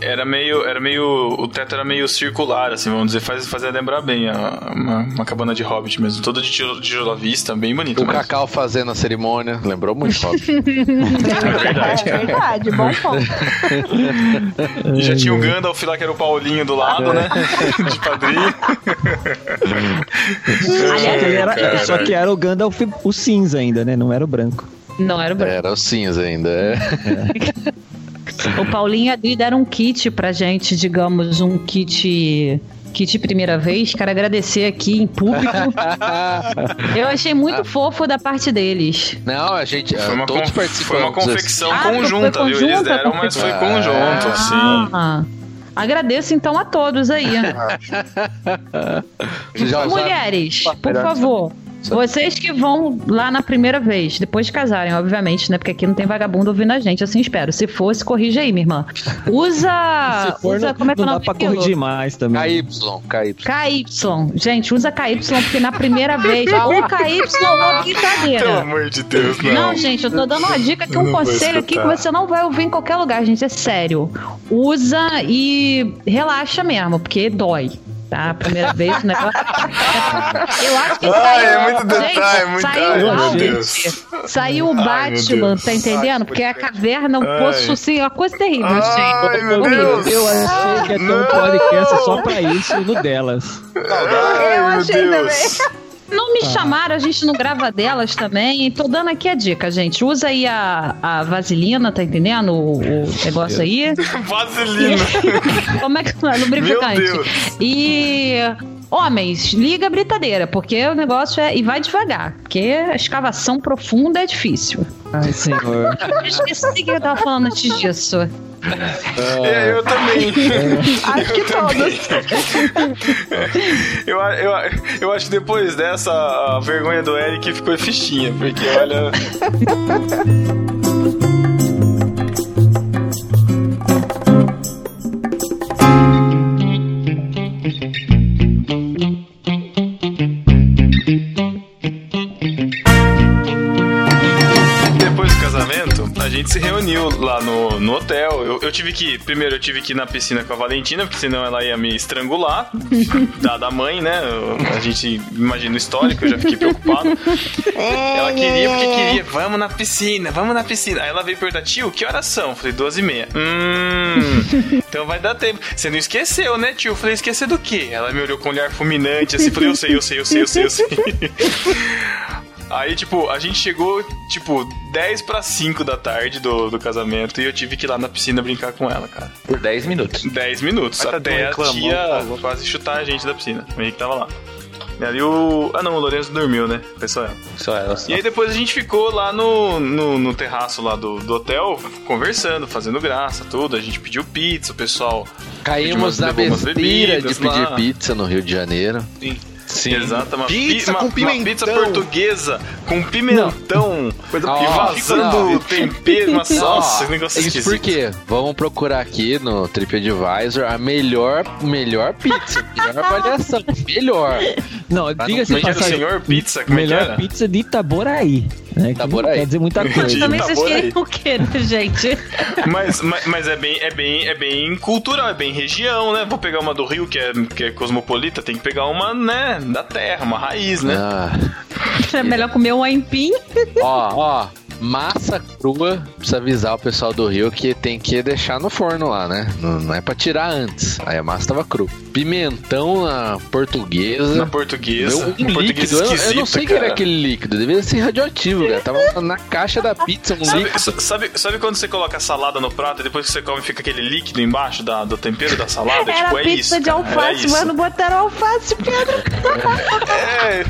S1: era meio, era meio, o teto era meio circular, assim, vamos dizer, faz, fazia lembrar bem a, uma, uma cabana de Hobbit mesmo, toda de tijolo, à vista, bem bonito.
S3: O
S1: mesmo.
S3: Cacau fazendo a cerimônia, lembrou muito Hobbit.
S1: É verdade.
S5: É verdade, bom ponto.
S1: E já tinha o Gandalf lá, que era o Paulinho do lado, né? De padrinho.
S4: Só que, ele era,
S1: Ai,
S4: só que era o Gandalf o cinza ainda, né? Não era o branco.
S8: Não era o branco.
S3: Era o cinza ainda. é.
S8: O Paulinho e a Adri deram um kit pra gente, digamos, um kit. Kit primeira vez, quero agradecer aqui em público. Eu achei muito fofo da parte deles.
S3: Não, a gente.
S1: Foi uma,
S3: todos
S1: conf- foi uma confecção
S8: Ah, foi
S1: conjunta, viu? Eles deram, mas foi conjunto, assim.
S8: Ah, agradeço então a todos aí. Mulheres, por favor. Vocês que vão lá na primeira vez, depois de casarem, obviamente, né? Porque aqui não tem vagabundo ouvindo a gente, assim espero. Se fosse, corrija aí, minha irmã. Usa.
S4: Se for,
S8: usa
S4: não,
S8: como é que é o
S4: não
S8: nome
S4: dá pra corrigir mais também.
S3: KY, KY.
S8: KY. Gente, usa KY, porque na primeira vez, ou KY ou
S1: Pelo
S8: brincadeira.
S1: amor de Deus, não.
S8: Não, gente, eu tô dando uma dica aqui, um
S1: Não
S8: conselho aqui que você não vai ouvir em qualquer lugar, gente. É sério. Usa e relaxa mesmo, porque dói. Tá? A primeira vez o negócio. Eu acho que
S1: Ai,
S8: saiu.
S1: é muito
S8: gente,
S1: detalhe, muito-
S8: Saiu
S1: ai,
S8: o
S1: meu Deus.
S8: Saiu o
S1: Ai,
S8: Batman,
S1: Deus.
S8: tá entendendo? Porque a caverna, um
S1: Ai.
S8: poço assim, uma coisa terrível,
S1: Ai,
S8: gente.
S1: meu. Deus.
S4: Eu achei que ia ter um podcast só pra isso no delas.
S1: Ai,
S5: Eu
S1: meu
S5: achei
S1: Deus.
S8: Não me chamaram, a gente não grava delas também. Tô dando aqui a dica, gente. Usa aí a, a vaselina, tá entendendo? O, o negócio aí.
S1: Vaselina.
S8: Como é que é? Lubrificante. E. Homens, liga a britadeira, porque o negócio é. E vai devagar, porque a escavação profunda é difícil.
S4: Ai, senhor.
S8: Eu esqueci o que eu tava falando antes disso.
S1: É, eu também.
S5: Acho que todos.
S1: Eu, eu, eu acho que depois dessa, a vergonha do Eric ficou fichinha, porque olha. Hotel. Eu, eu tive que. Primeiro, eu tive que ir na piscina com a Valentina, porque senão ela ia me estrangular. Dada a mãe, né? Eu- A gente imagina o histórico, eu já fiquei preocupado. Ela queria porque queria, vamos na piscina, vamos na piscina. Aí ela veio perguntar, tio, que horas são? Eu falei, duas e meia. Hum, então vai dar tempo. Você não esqueceu, né, tio? Eu falei, esquecer do quê? Ela me olhou com um olhar fulminante, assim, falei, eu sei, eu sei, eu sei, eu sei, eu sei. Aí, tipo, a gente chegou, tipo, 10 pra 5 da tarde do, do casamento e eu tive que ir lá na piscina brincar com ela, cara.
S6: Por 10 minutos.
S1: 10 minutos,
S7: Mas tá
S1: até a tia quase chutar a gente da piscina. O Henrique tava lá. E ali o... Ah, não, o Lourenço dormiu, né? Foi só ela.
S6: Só ela só.
S1: E aí depois a gente ficou lá no, no, no terraço lá do, do hotel, conversando, fazendo graça, tudo. A gente pediu pizza, o pessoal...
S3: Caímos
S1: Pediu
S3: na besteira de pedir
S1: lá.
S3: pizza no Rio de Janeiro.
S1: Sim. Exato, uma,
S7: Pizza
S1: pi-
S7: com
S1: uma, uma
S7: pimentão.
S1: pizza portuguesa com pimentão
S7: Coisa
S3: Ó,
S1: e vazando tempero. Nossa,
S3: Ó,
S1: esse negócio
S3: Isso
S1: esquisito.
S3: por quê? Vamos procurar aqui no TripAdvisor a melhor, melhor pizza, melhor avaliação, melhor.
S4: Não, diga-se
S1: Como é
S4: de
S1: que era o
S4: passagem.
S1: senhor pizza? Como é que
S4: Melhor
S1: era?
S4: pizza de Itaboraí. Né? Que
S3: Itaboraí.
S4: Quer dizer muita coisa.
S8: Também vocês
S1: Itaboraí.
S8: queriam o quê, né, gente?
S1: Mas, mas, mas é, bem, é, bem, é bem cultural, é bem região, né? Vou pegar uma do Rio, que é, que é cosmopolita, tem que pegar uma, né, da terra, uma raiz, né?
S3: Ah,
S8: É melhor comer um aipim.
S3: ó, ó, massa crua, precisa avisar o pessoal do Rio que tem que deixar no forno lá, né? Não, não é pra tirar antes. Aí a massa tava crua. Pimentão na portuguesa.
S1: Na portuguesa.
S3: Meu, um
S1: português
S3: líquido, eu, eu não sei o que era aquele líquido, devia ser radioativo, cara. Tava na caixa da pizza um
S1: Sabe,
S3: líquido.
S1: sabe, sabe quando você coloca a salada no prato e depois que você come fica aquele líquido embaixo da, do tempero da salada?
S8: Era
S1: tipo, é
S8: pizza
S1: isso.
S8: de
S1: cara,
S8: alface, não botaram alface, Pedro.
S1: É,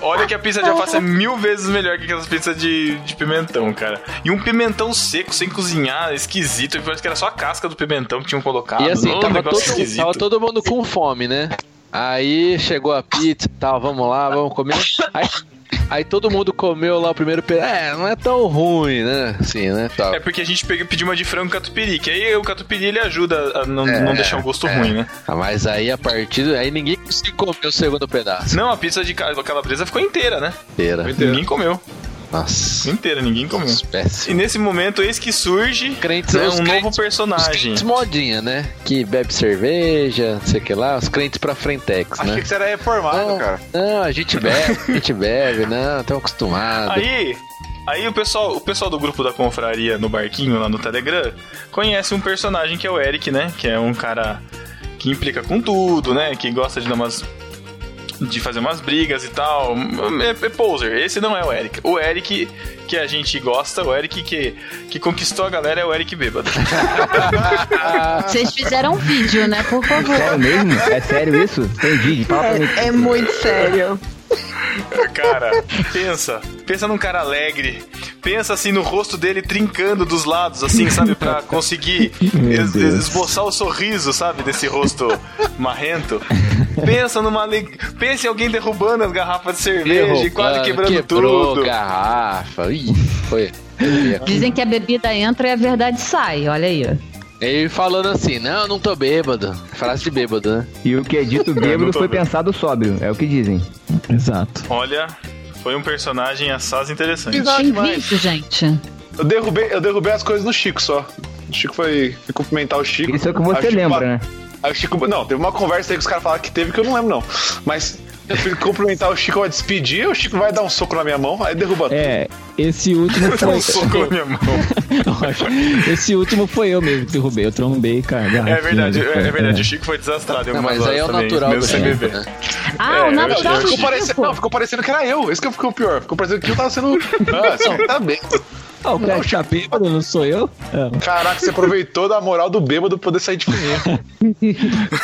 S1: olha que a pizza de alface é mil vezes melhor que aquelas pizzas de, de pimentão, cara. E um pimentão seco, sem cozinhar, esquisito. Parece que era só a casca do pimentão que tinham colocado.
S3: E assim,
S1: Um
S3: tava todo,
S1: esquisito.
S3: tava todo mundo com fome, né? Aí chegou a pizza e tal, vamos lá, vamos comer. Aí Aí todo mundo comeu lá o primeiro pedaço. É, não é tão ruim, né? Assim, né? Tal.
S1: É porque a gente pediu uma de frango catupiry, que aí o catupiry ele ajuda a não,
S3: É,
S1: não deixar o gosto
S3: é.
S1: ruim, né?
S3: Ah, Mas aí a partir. Aí ninguém conseguiu comer o segundo pedaço.
S1: Não, a pizza de ca- calabresa ficou inteira, né?
S3: Inteira.
S1: Ninguém comeu.
S3: Nossa.
S1: Inteira, ninguém comeu. E
S3: Péssimo.
S1: nesse momento, eis que surge
S3: Crentes,
S1: né, um
S3: crentes-
S1: novo personagem.
S3: Os modinha, né? Que bebe cerveja, não sei o que lá. Os crentes pra Frentex,
S7: Achei
S3: né?
S7: que você era reformado,
S3: Não,
S7: cara.
S3: não, a gente bebe, a gente bebe, não, estamos acostumados.
S1: Aí, aí o pessoal, o pessoal do grupo da confraria no barquinho lá no Telegram conhece um personagem que é o Eric, né? Que é um cara que implica com tudo, né? Que gosta de dar umas de fazer umas brigas e tal. É, é poser. Esse não é o Eric. O Eric que a gente gosta, o Eric que, que conquistou a galera é o Eric bêbado.
S8: Vocês fizeram um vídeo, né? Por favor.
S2: Sério mesmo? É sério isso? Tem vídeo? Fala pra mim.
S5: É, é muito sério.
S1: Cara, pensa. Pensa num cara alegre. Pensa assim no rosto dele trincando dos lados, assim, sabe? Pra conseguir es- esboçar o sorriso, sabe? Desse rosto marrento. Pensa numa aleg... Pensa em alguém derrubando as garrafas de cerveja e quase quebrando
S3: quebrou
S1: tudo.
S3: garrafa. Ih, foi.
S8: Dizem que a bebida entra e a verdade sai. Olha aí.
S3: Ele falando assim, não, não tô bêbado. Frase de bêbado, né?
S2: E o que é dito bêbado foi
S1: vendo.
S2: pensado sóbrio, é o que dizem.
S4: Exato.
S1: Olha, foi um personagem assaz interessante.
S7: Demais.
S8: vídeo, gente.
S7: Eu derrubei, eu derrubei as coisas no Chico só. O Chico foi, foi cumprimentar o Chico.
S2: Isso é o que você lembra, né?
S7: Aí o Chico. Não, teve uma conversa aí que os caras falaram que teve que eu não lembro, não. Mas eu fui cumprimentar o Chico, vai despedir, o Chico vai dar um soco na minha mão, aí derruba
S4: É, esse último
S1: Dá um
S4: foi.
S1: soco na minha mão.
S4: esse último foi eu mesmo que derrubei. Eu trombei, cara.
S1: É verdade,
S4: de-
S1: é verdade. O Chico foi desastrado em
S3: Não, mas aí é o
S1: também,
S3: natural do
S1: sem beber.
S3: né?
S8: Ah,
S1: É,
S8: o natural
S7: Ficou parecendo, não, ficou parecendo que era eu. Esse que ficou pior. Ficou parecendo que eu tava sendo. Ah, você tá bem.
S4: Ah, o cara tá bêbado, não sou eu? Ah,
S7: Caraca, você aproveitou da moral do bêbado pra poder sair de fininho.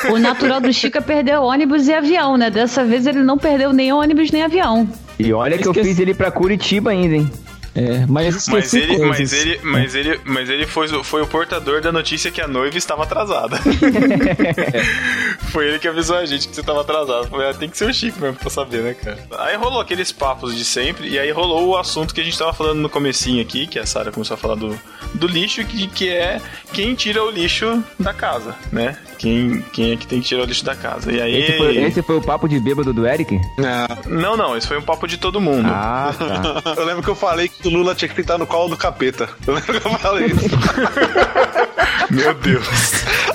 S8: O natural do Chico é perder ônibus e avião, né? Dessa vez ele não perdeu nem ônibus nem avião.
S2: E olha que eu
S4: Esqueci.
S2: fiz ele pra Curitiba ainda, hein?
S4: É, mas
S1: Mas ele,
S4: coisas.
S1: mas ele, mas ele, mas ele foi, o- foi o portador da notícia que a noiva estava atrasada. foi ele que avisou a gente que você estava atrasado. Falei, ah, tem que ser o Chico mesmo pra saber, né, cara? Aí rolou aqueles papos de sempre, e aí rolou o assunto que a gente tava falando no comecinho aqui, que a Sara começou a falar do, do lixo, que, que é quem tira o lixo da casa, né? Quem, quem é que tem que tirar o lixo da casa. E aí...
S2: Esse foi, esse foi o papo de bêbado do Eric?
S1: Não, não, esse foi um papo de todo mundo.
S2: Ah, tá.
S7: Eu lembro que eu falei que o Lula tinha que ficar no colo do capeta. Eu lembro que eu falei isso.
S1: Meu Deus.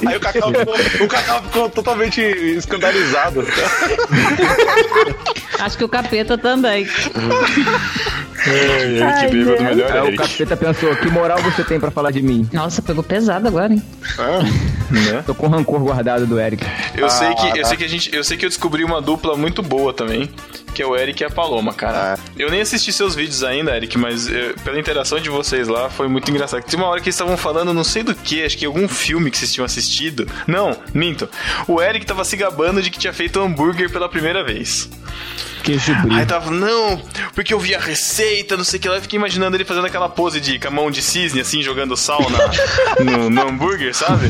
S7: Aí o Cacau ficou, o Cacau ficou totalmente escandalizado.
S8: Acho que o capeta também.
S1: Ai,
S5: Ai,
S1: que bêbado,
S5: Deus.
S1: melhor
S2: Aí o
S1: Eric.
S2: capeta pensou, que moral você tem pra falar de mim?
S8: Nossa, pegou pesado agora, hein?
S1: Né?
S2: Tô com rancor guardado do Eric.
S1: Eu sei que eu sei que a gente, eu sei que eu descobri uma dupla muito boa também, que é o Eric e a Paloma, cara. Eu nem assisti seus vídeos ainda, Eric, mas eh, pela interação de vocês lá foi muito engraçado. Tinha uma hora que eles estavam falando, não sei do que, acho que algum filme que vocês tinham assistido. Não, minto. O Eric tava se gabando de que tinha feito hambúrguer pela primeira vez.
S4: Queijo
S1: Aí
S4: brie.
S1: tava, não, porque eu vi a receita, não sei o que lá, eu fiquei imaginando ele fazendo aquela pose de com a mão de cisne, assim, jogando sal na, no, no hambúrguer, sabe?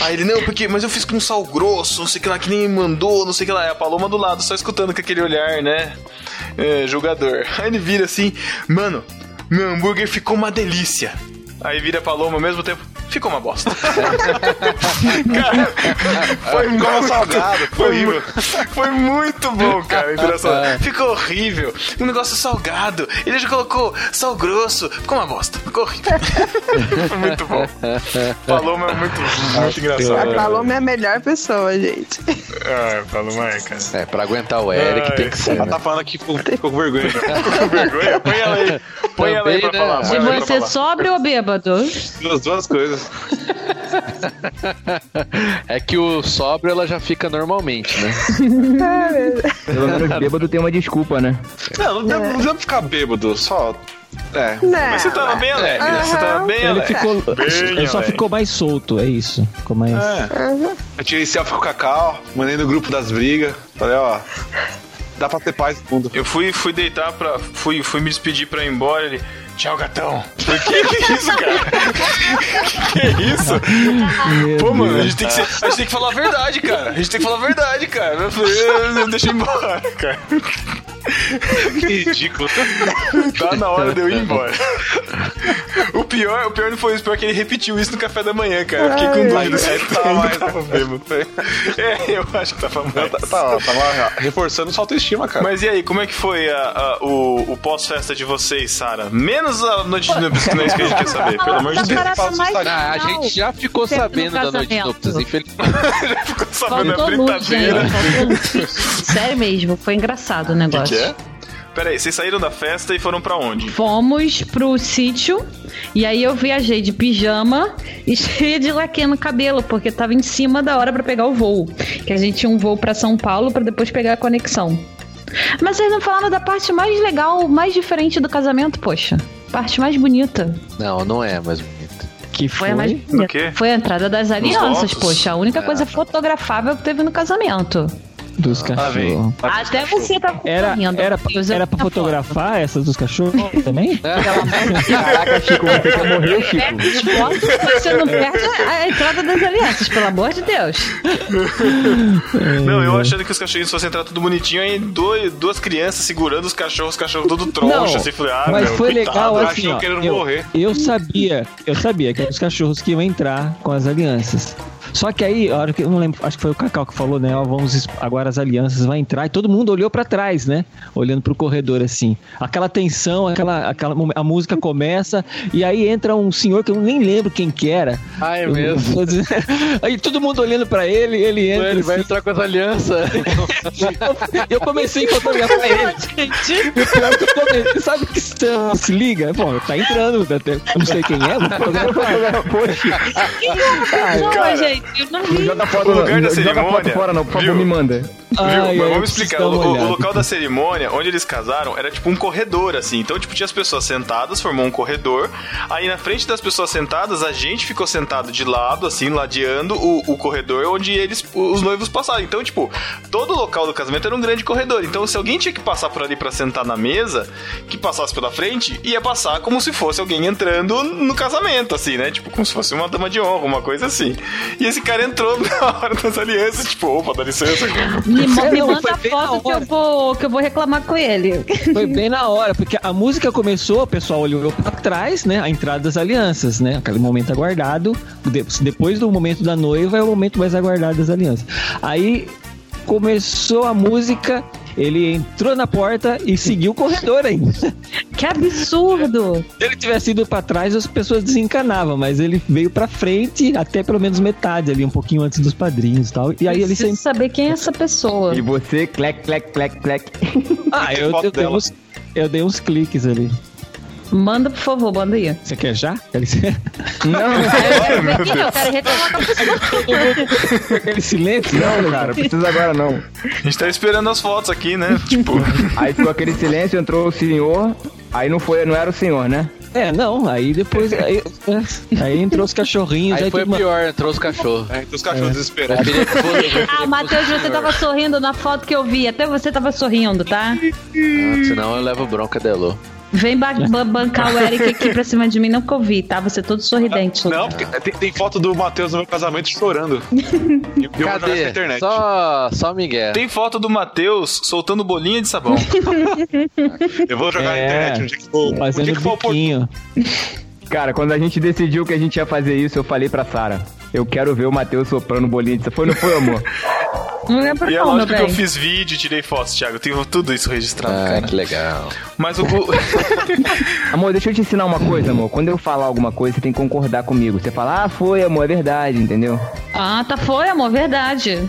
S1: Aí ele, não, porque, mas eu fiz com sal grosso, não sei o que lá, que nem me mandou, não sei o que lá. É a Paloma do lado, só escutando com aquele olhar, né? É, julgador. Aí ele vira assim, mano, meu hambúrguer ficou uma delícia. Aí vira a Paloma ao mesmo tempo, ficou uma bosta. cara, foi
S7: Ficou
S1: muito
S7: salgado, foi horrível.
S1: foi muito bom, cara. a interação. Ficou horrível. Um negócio salgado. Ele já colocou sal grosso. Ficou uma bosta. Ficou horrível. Foi muito bom. Paloma é muito, muito
S5: A
S1: engraçado.
S5: Paloma é a melhor pessoa, gente.
S1: Ah, Paloma é, cara.
S3: É, pra aguentar o Eric
S1: Ai,
S3: tem que ser.
S7: Ela
S3: né?
S7: tá falando que ficou, ficou com vergonha.
S1: Ficou com vergonha? Põe ela aí. Põe ela aí pra
S3: Também, né?
S1: falar. Pra
S8: você sóbrio ou bêbado?
S7: As duas coisas.
S3: É que o sóbrio ela já fica normalmente, né?
S2: Pelo menos bêbado tem uma desculpa, né?
S7: Não, não deve ficar bêbado, só. É.
S5: Não,
S1: Mas você tava bem alegre. Você tava bem
S4: Ele
S1: alegre.
S4: ficou.
S1: Bem
S4: Ele só
S1: alegre.
S4: ficou mais solto, é isso. Ficou mais.
S7: É. Eu tirei selfie com o Cacau, mandei no grupo das brigas. Falei, ó. Dá pra ter paz no mundo.
S1: Eu fui, fui deitar pra. Fui, fui me despedir pra ir embora. Ele. Tchau, gatão. Por que que é isso, cara? que é isso? Pô, mano, a gente, tem que ser- a gente tem que falar a verdade, cara. A gente tem que falar a verdade, cara. Eu falei, "Eh, deixa embora, cara.
S7: Que ridículo.
S1: Tá na hora de eu ir embora. O pior, o pior não foi isso, o pior é que ele repetiu isso no café da manhã, cara. Eu fiquei com dúvida se ele tava, mais tava bêbado. É, eu acho que tava mais.
S7: Tá, tava reforçando sua autoestima, cara.
S1: Mas e aí, como é que foi a- a- o, o pós-festa de vocês, Sara? Menos a noite de núpcias, que não é isso que a gente quer saber, pelo amor de Deus.
S3: Ah, a gente já ficou sabendo da noite de núpcias, infelizmente.
S1: Ficou sabendo a brincadeira.
S8: Sério mesmo, foi engraçado o negócio.
S1: Que é? Peraí, vocês saíram da festa e foram pra onde?
S8: Fomos pro sítio e aí eu viajei de pijama e cheia de laque no cabelo, porque tava em cima da hora pra pegar o voo. Que a gente tinha um voo pra São Paulo pra depois pegar a conexão. Mas vocês não falaram da parte mais legal, mais diferente do casamento, poxa. Parte mais bonita.
S3: Não, não é mais bonito.
S4: Que
S8: Foi
S4: foi?
S8: a mais bonita.
S1: quê?
S8: Foi a entrada das alianças, poxa. A única coisa fotografável que teve no casamento.
S4: Dos cachorros.
S8: Até você tá
S4: Era,
S8: correndo.
S4: era,
S8: Deus, eu
S4: era pra
S8: tenho foto.
S4: fotografar essas dos cachorros também?
S2: Caraca, Chico, você quer morrer, Chico?
S8: Pega as fotos, você não perde a entrada das alianças, pelo amor de Deus.
S1: Não, eu achando que os cachorrinhos fossem entrar tudo bonitinho, aí dois, duas crianças segurando os cachorros, os cachorros todo troncho, assim, falei, ah,
S4: mas
S1: meu,
S4: foi legal assim, ó, eu, eu sabia, eu sabia que eram os cachorros que iam entrar com as alianças. Só que aí, a hora que eu não lembro, acho que foi o Cacau que falou, né? Ó, vamos agora as alianças vai entrar e todo mundo olhou pra trás, né? Olhando pro corredor assim. Aquela tensão, aquela, aquela a música começa e aí entra um senhor que eu nem lembro quem que era.
S3: Ah, é
S4: Eu-
S3: mesmo.
S4: aí todo mundo olhando pra ele, ele entra.
S3: Ele vai
S4: assim.
S3: entrar com as alianças.
S4: Eu comecei a fotografar ele. E o pior é que eu comecei, sabe que se se liga? Pô, tá entrando, até- eu não sei quem é, vou fotografar.
S2: Poxa,
S8: Não,
S1: cara.
S8: gente, eu não vi.
S2: joga foto,
S1: O lugar da
S2: joga
S1: cerimônia,
S2: foto fora não, por favor,
S1: viu?
S2: me manda.
S1: Viu?
S4: Ai,
S1: Mas vamos explicar. O, o local da cerimônia, onde eles casaram, era tipo um corredor, assim. Então, tipo, tinha as pessoas sentadas, formou um corredor. Aí na frente das pessoas sentadas, a gente ficou sentado de lado, assim, ladeando o, o corredor onde eles, os noivos passaram. Então, tipo, todo o local do casamento era um grande corredor. Então, se alguém tinha que passar por ali pra sentar na mesa, que passasse pela frente, ia passar como se fosse alguém entrando no casamento, assim, né? Tipo, como se fosse uma dama de honra, uma coisa assim. E esse cara entrou na hora das alianças, tipo, opa, dá licença.
S8: Me, ma- me manda foto que eu, vou, que eu vou reclamar com ele.
S4: Foi bem na hora, porque a música começou, o pessoal olhou pra trás, né? A entrada das alianças, né? Aquele momento aguardado. de- Depois do momento da noiva é o momento mais aguardado das alianças. Aí começou a música, ele entrou na porta e seguiu o corredor ainda.
S8: Que absurdo!
S4: Se ele tivesse ido pra trás, as pessoas desencanavam, mas ele veio pra frente, até pelo menos metade ali, um pouquinho antes dos padrinhos e tal. E aí ele sempre.
S8: saber quem é essa pessoa.
S2: E você, clec, clec, clec, clec.
S4: Ah, eu,
S7: foto
S4: eu, dei uns, eu dei uns cliques ali.
S8: Manda, por favor, manda aí.
S4: Você quer já? Quer
S2: Não,
S8: Eu quero é, eu reclamar com a pessoa.
S4: aquele silêncio?
S2: não, cara, precisa agora não.
S1: A gente tá esperando as fotos aqui, né? Tipo,
S2: Aí ficou aquele silêncio, entrou o senhor, aí não foi, não era o senhor, né?
S4: É, não, aí depois. Aí, é, aí entrou os cachorrinhos.
S3: Aí foi
S4: tudo-
S3: pior, entrou os cachorros.
S7: É, então os cachorros
S3: Eu
S7: desesperados.
S8: Ah,
S3: que
S8: Matheus, você tava sorrindo na foto que eu vi. Até você tava sorrindo, tá?
S3: Ah, senão eu levo bronca da Elô.
S8: Vem ba- ba- bancar o Eric aqui pra cima de mim, não que eu vi, tá? Você todo sorridente.
S7: Não, porque tem, tem foto do Matheus no meu casamento chorando. E eu vou jogar
S3: Cadê?
S7: na internet.
S3: Só, só Miguel.
S1: tem foto do Matheus soltando bolinha de sabão.
S7: Eu vou jogar
S4: É,
S7: na internet um dia que for, um
S4: Fazendo
S7: dia que for.
S2: Cara, quando a gente decidiu que a gente ia fazer isso, eu falei pra Sara. Eu quero ver o Matheus soprando bolinha de Foi, não foi, amor?
S8: Não lembro
S1: E é
S8: não,
S1: lógico que eu fiz vídeo e tirei fotos, Thiago. Eu tenho tudo isso registrado,
S3: Ah,
S1: cara.
S3: que legal.
S1: Mas o. o-
S2: Amor, deixa eu te ensinar uma coisa, amor. Quando eu falar alguma coisa, você tem que concordar comigo. Você fala, ah, foi, amor, é verdade, entendeu?
S8: Ah, tá, foi, amor, verdade.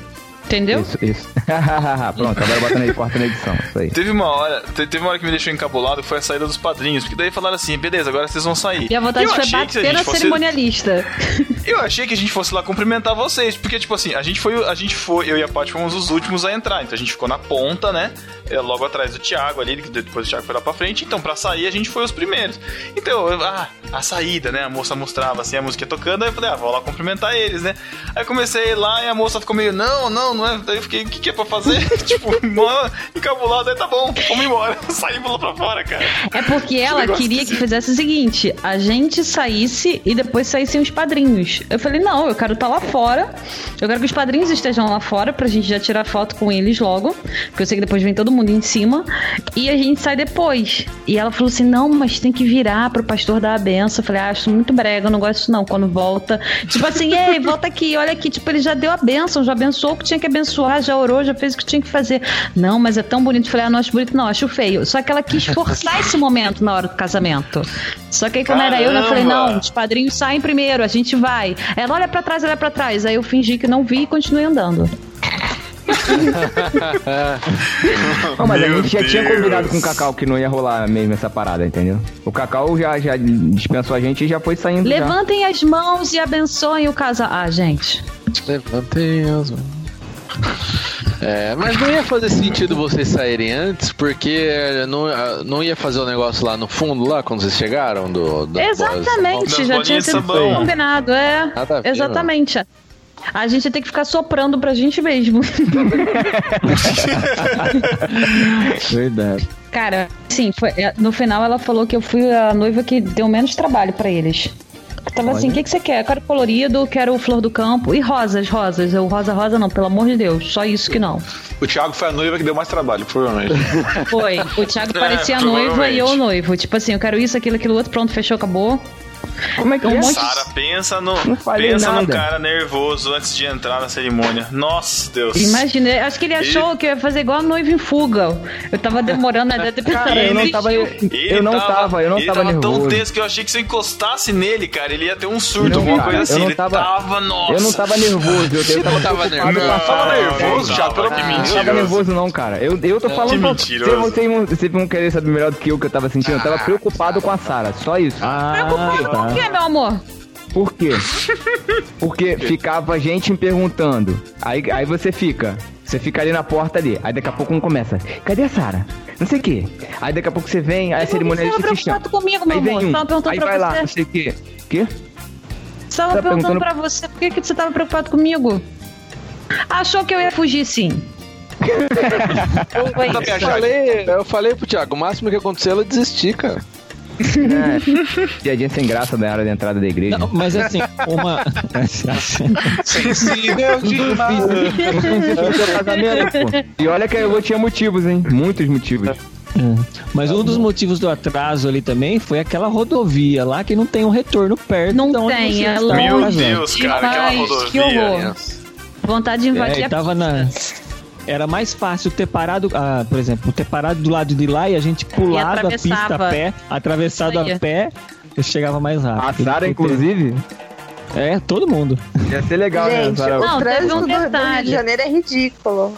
S8: Entendeu?
S2: Isso, isso. Pronto, agora bota na, corta na edição. Isso aí.
S1: Teve uma hora, te- teve uma hora que me deixou encabulado, que foi a saída dos padrinhos. Porque daí falaram assim, beleza, agora vocês vão sair.
S8: E a vontade
S1: eu
S8: foi bater
S1: gente
S8: na
S1: fosse-
S8: cerimonialista.
S1: Eu achei que a gente fosse lá cumprimentar vocês, porque, tipo assim, a gente foi, a gente foi, eu e a Paty fomos os últimos a entrar, então a gente ficou na ponta, né? É, logo atrás do Thiago ali, que depois o Thiago foi lá pra frente, então pra sair a gente foi os primeiros. Então, eu- ah, a saída, né? A moça mostrava assim a música tocando, aí eu falei, ah, vou lá cumprimentar eles, né? Aí comecei lá e a moça ficou meio, não, não, não Daí eu fiquei, o que, que é pra fazer? tipo, mó encabulado, aí tá bom, vamos embora. Saímos lá pra fora, cara.
S8: É porque ela queria que fizesse o seguinte: a gente saísse e depois saíssem os padrinhos. Eu falei, não, eu quero estar lá fora. Eu quero que os padrinhos estejam lá fora pra gente já tirar foto com eles logo. Porque eu sei que depois vem todo mundo em cima. E a gente sai depois. E ela falou assim: não, mas tem que virar pro pastor dar a benção. Eu falei, ah, acho muito brega, eu não gosto disso não. Quando volta. Tipo assim, ei, volta aqui, olha aqui. Tipo, ele já deu a benção, já abençoou o que tinha que abençoar, já orou, já fez o que tinha que fazer. Não, mas é tão bonito. Eu falei, ah, não acho bonito, não, acho feio. Só que ela quis forçar esse momento na hora do casamento. Só que aí, como era eu, eu falei,
S1: Caramba!
S8: não, os padrinhos saem primeiro, a gente vai. Ela olha pra trás, olha pra trás. Aí eu fingi que não vi e continuei andando.
S2: Não, mas
S1: Meu
S2: a gente já tinha combinado com o Cacau que não ia rolar mesmo essa parada, entendeu? O Cacau já, já dispensou a gente e já foi saindo. já.
S8: Levantem as mãos e abençoem o casal. Ah, gente.
S3: Levantem as mãos. É, mas não ia fazer sentido vocês saírem antes, porque não, não ia fazer o negócio lá no fundo, lá, quando vocês chegaram do. do
S8: Exatamente,
S1: Das
S8: já tinha sido
S1: sabão.
S8: combinado, é.
S3: Nada a ver,
S8: Exatamente. A gente ia ter que ficar soprando pra gente mesmo.
S4: Verdade.
S8: Cara, sim, foi, é, no final ela falou que eu fui a noiva que deu menos trabalho pra eles. Eu Tava assim, o que, que você quer? Eu quero colorido, quero flor do campo e rosas, rosas. Eu rosa, rosa não, pelo amor de Deus, só isso que não.
S7: O Thiago foi a noiva que deu mais trabalho, provavelmente.
S8: Foi. O Thiago
S1: É,
S8: parecia a noiva e eu o noivo. Tipo assim, eu quero isso, aquilo, aquilo outro, pronto, fechou, acabou.
S2: Como é que
S8: Um
S2: é?
S8: monte-
S1: Sara, pensa no,
S2: Não
S1: pensa num cara nervoso antes de entrar na cerimônia. Nossa, Deus.
S8: Imagina, acho que ele achou que eu ia fazer igual a noiva em fuga. Eu tava demorando, ter pensado,
S2: Cara, eu não
S8: "Ixi,
S2: tava, eu,
S1: Ele
S2: eu não tava, eu não
S1: ele
S2: tava,
S1: tão
S2: nervoso.
S1: tenso que eu achei que se eu encostasse nele, cara, ele ia ter um surto,
S2: Não,
S1: alguma
S2: cara,
S1: coisa
S2: eu
S1: assim.
S2: não
S1: ele
S2: tava-
S1: tava, nossa.
S2: Eu não tava nervoso, eu, eu tava,
S3: não tava nervoso?
S1: Não,
S2: Sara.
S7: nervoso,
S1: não
S7: já,
S1: tava,
S7: pelo
S1: que
S7: de
S2: Eu não tava nervoso não, cara. Eu, eu tô falando pra
S1: mentiroso.
S2: vocês, vocês, vão- vocês vão querer saber melhor do que eu que eu tava sentindo. Eu tava preocupado com a Sara, só isso.
S4: Ah,
S8: Preocupado
S4: tá.
S8: quê, meu amor?
S2: Por quê? Porque ficava gente me perguntando. Aí, aí você fica. Você fica ali na porta ali. Aí daqui a pouco um começa. Cadê a Sara? Não sei o quê. Aí daqui a pouco você vem, aí a cerimônia
S8: Você
S2: ali
S8: tava
S2: se chama.
S8: preocupado comigo, meu
S2: Aí vem
S8: amor.
S2: um.
S8: Tava perguntando
S2: Aí
S8: pra
S2: vai lá,
S8: você.
S2: não sei o quê. Quê?
S8: Você tava
S2: Tá
S8: perguntando
S2: perguntando-
S8: pra você por que, que você tava preocupado comigo. Achou que eu ia fugir sim.
S3: Eu
S8: isso.
S3: falei, eu falei pro Thiago, o máximo que aconteceu é ela desistir, cara.
S2: É. Piadinha sem graça da hora da entrada da igreja.
S4: Não, mas assim, uma.
S7: Sensível demais.
S2: No seu casamento, pô. E olha que eu tinha motivos, hein? Muitos motivos.
S4: Mas um dos motivos do atraso ali também foi aquela rodovia lá que não tem um retorno perto.
S8: Não tem, é longe.
S1: Meu. Deus, cara, aquela
S8: Demais, que
S1: rodovia.
S8: horror. Vontade de invadir
S4: É,
S8: a
S4: tava na. Era mais fácil ter parado, ah, por exemplo, ter parado do lado de lá e a gente pulado a pista a pé, atravessado a pé, eu chegava mais
S2: A
S4: rápido.
S2: Sara, inclusive,
S4: É, todo mundo.
S2: ia ser legal, né?
S5: Gente,
S2: Sara?
S8: Não,
S5: o trânsito
S8: um
S5: do- Rio de Janeiro é ridículo.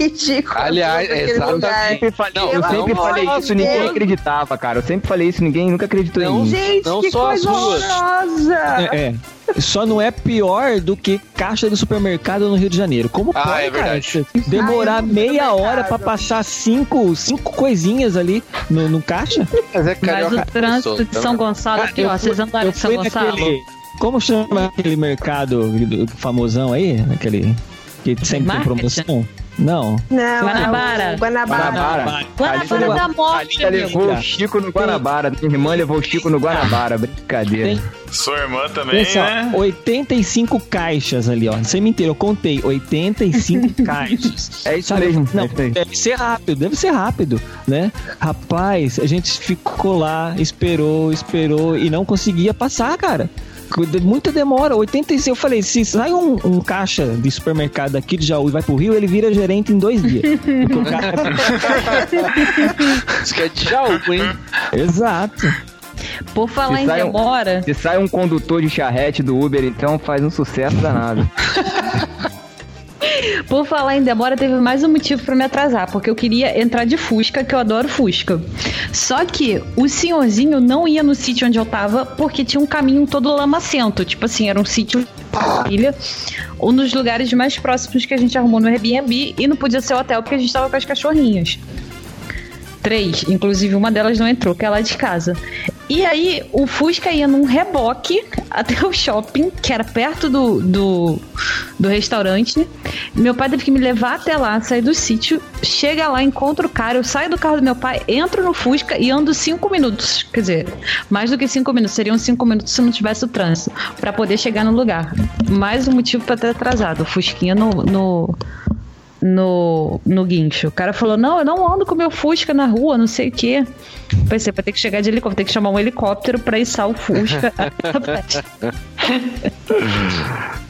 S5: É ridículo.
S3: Aliás, exatamente.
S5: lugar.
S2: sempre falei,
S3: Não,
S2: eu sempre falei isso, ninguém acreditava, cara. Eu sempre falei isso, ninguém nunca acreditou
S3: Não,
S2: em mim.
S5: Gente,
S3: Não
S5: que
S3: só as
S5: horrorosa.
S4: É, é. Só não é pior do que caixa do supermercado no Rio de Janeiro. Como
S3: Ah,
S4: pode,
S3: é
S4: cara, demorar
S5: Ah, eu
S4: meia hora pra passar cinco, cinco coisinhas ali no, no caixa?
S3: Mas é
S8: Mas o trânsito de. São Gonçalo aqui, ó. Vocês andaram
S4: eu
S8: de São Gonçalo?
S4: naquele. Como chama aquele mercado famosão aí? Aquele. Que sempre tem
S8: Market?
S4: promoção? Não.
S5: Não,
S8: Guanabara.
S5: Guanabara.
S2: Guanabara.
S8: Guanabara da morte,
S2: Ela levou o Chico no Guanabara. Minha irmã levou o Chico no Guanabara. Brincadeira.
S4: Tem,
S1: Sua irmã também,
S4: Pensa,
S1: né?
S4: ó, 85 caixas ali, ó. Sem mentira, eu contei 85 caixas.
S2: É isso
S4: Sabe?
S2: mesmo.
S4: Não,
S2: é
S4: deve ser rápido, deve ser rápido, né? Rapaz, a gente ficou lá, esperou, esperou e não conseguia passar, cara. Muita demora, 86. Eu falei, se sai um, um caixa de supermercado aqui de Jaú e vai pro Rio, ele vira gerente em dois dias. Cara...
S3: Isso que é de Jaú, hein?
S4: Exato.
S8: Por falar
S2: Se
S8: em
S2: sai um-
S8: demora,
S2: Se sai um condutor de charrete do Uber, então faz um sucesso danado.
S8: por falar em demora, teve mais um motivo pra me atrasar, porque eu queria entrar de Fusca, que eu adoro Fusca. Só que o senhorzinho não ia no sítio onde eu tava, porque tinha um caminho todo lamacento. Tipo assim, era um sítio ilha, um dos lugares mais próximos que a gente arrumou no Airbnb, e não podia ser hotel porque a gente tava com as cachorrinhas. Três, inclusive uma delas não entrou, que é lá de casa. E aí, o Fusca ia num reboque até o shopping, que era perto do, do, do restaurante. Meu pai teve que me levar até lá, sair do sítio. Chega lá, encontro o cara, eu saio do carro do meu pai, entro no Fusca e ando cinco minutos. Quer dizer, mais do que cinco minutos, seriam cinco minutos se não tivesse o trânsito, pra poder chegar no lugar. Mais um motivo pra ter atrasado. O Fusquinha no, no, no, no guincho. O cara falou: Não, eu não ando com meu Fusca na rua, não sei o quê. Pensei, vai ter que chegar de helicóptero, tem que chamar um helicóptero pra içar o Fusca.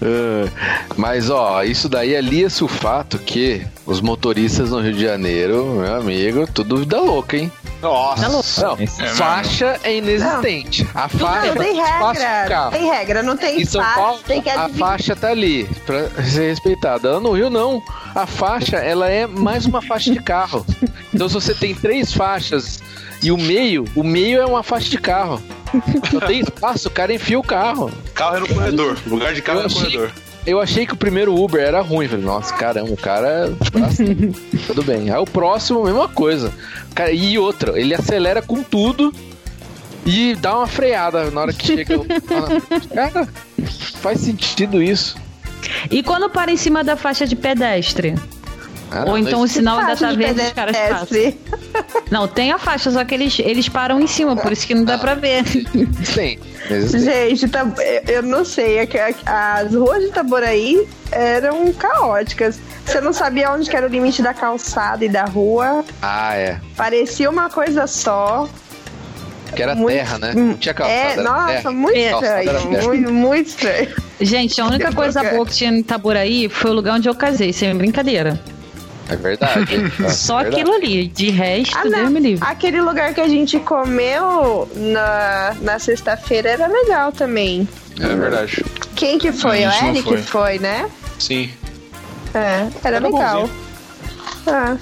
S3: É, Mas, ó, isso daí alia-se o fato que os motoristas no Rio de Janeiro, meu amigo, tudo vida louca, hein?
S7: Nossa.
S3: Não, faixa é inexistente. A faixa
S5: Não, tem regra. Tem regra, não tem
S3: Em São
S5: faixa,
S3: Paulo,
S5: tem que
S3: a faixa tá ali pra ser respeitada. Lá no Rio, não. A faixa, ela é mais uma faixa de carro. Então, se você tem três faixas e o meio, o meio é uma faixa de carro. Não tem espaço, o cara enfia o carro.
S7: Carro é no corredor. O lugar de carro é
S3: Eu
S7: no
S3: achei-
S7: corredor.
S3: Eu achei que o primeiro Uber era ruim. Falei, nossa, caramba, o cara. Nossa, tudo bem. Aí o próximo, mesma coisa. Cara, e outra, ele acelera com tudo e dá uma freada na hora que chega. Cara, faz sentido isso.
S8: e quando para em cima da faixa de pedestre?
S3: Ah,
S8: Ou então o sinal ainda tá
S5: de
S8: verde, os caras passam. Não, tem a faixa, só que eles, eles param em cima, por isso que não dá pra ver.
S3: Mas tem.
S5: Gente, tá- eu não sei, é que as ruas de Itaboraí eram caóticas. Você não sabia onde que era o limite da calçada e da rua.
S3: Ah, é.
S5: Parecia uma coisa só.
S3: Que era
S5: Muito-
S3: terra, né? Não tinha calçada.
S5: É,
S3: era
S5: nossa,
S3: terra.
S5: muito estranho. Muito, muito estranho.
S8: Gente, a única coisa boa que tinha em Itaboraí foi o lugar onde eu casei, sem brincadeira.
S3: É verdade. É
S8: Só
S3: verdade.
S8: aquilo ali. De resto,
S5: Ah,
S8: Deus me livre.
S5: Aquele lugar que a gente comeu na, na sexta-feira era legal também.
S7: É verdade.
S5: Quem que foi? O Eric
S1: foi.
S5: foi. né?
S7: Sim.
S5: É, era,
S7: Era
S5: legal. Ah,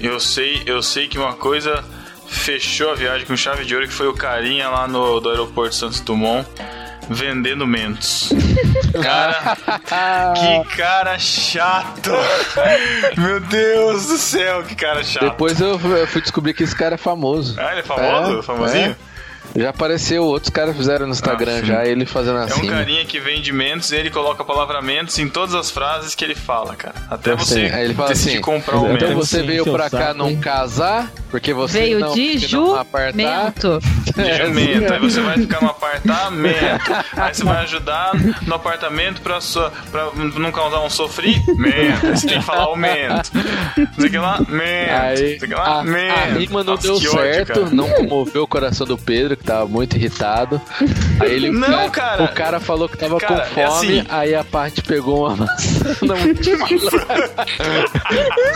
S1: Eu sei, eu sei que uma coisa fechou a viagem com chave de ouro, que foi o carinha lá no, do aeroporto Santos Dumont vendendo mentos. Cara, que cara chato. Meu Deus do céu, que cara chato.
S3: Depois eu eu fui descobrir que esse cara é famoso.
S1: Ah, ele é famoso?
S3: É,
S1: famosinho?
S3: Já apareceu, outros caras fizeram no Instagram
S1: Ah,
S3: já, ele fazendo
S1: É
S3: assim.
S1: um carinha que vende mentos e ele coloca a palavra mentos em todas as frases que ele fala, cara. Até
S3: Assim,
S1: você
S3: aí ele fala assim,
S1: comprar o
S3: Então você
S4: Sim,
S3: veio pra cá
S4: saco,
S3: não
S4: hein?
S3: casar, porque você
S8: Veio
S3: não,
S8: de
S3: porque não apartar.
S8: jumento.
S1: de jumento. Aí você vai ficar no apartamento. Aí você vai ajudar no apartamento pra, sua, pra não causar um sofrimento. Aí você tem que falar aumento. Não sei o que lá, mento.
S3: Aí
S1: que lá,
S3: a,
S1: mento.
S3: a rima não
S1: Nossa,
S3: deu
S1: ódio,
S3: certo,
S1: cara.
S3: não comoveu o coração do Pedro, que tava muito irritado. Aí ele,
S1: Não, cara.
S3: o cara falou que tava
S1: Cara,
S3: com
S1: é
S3: fome,
S1: assim.
S3: aí a parte pegou uma maçã mochila.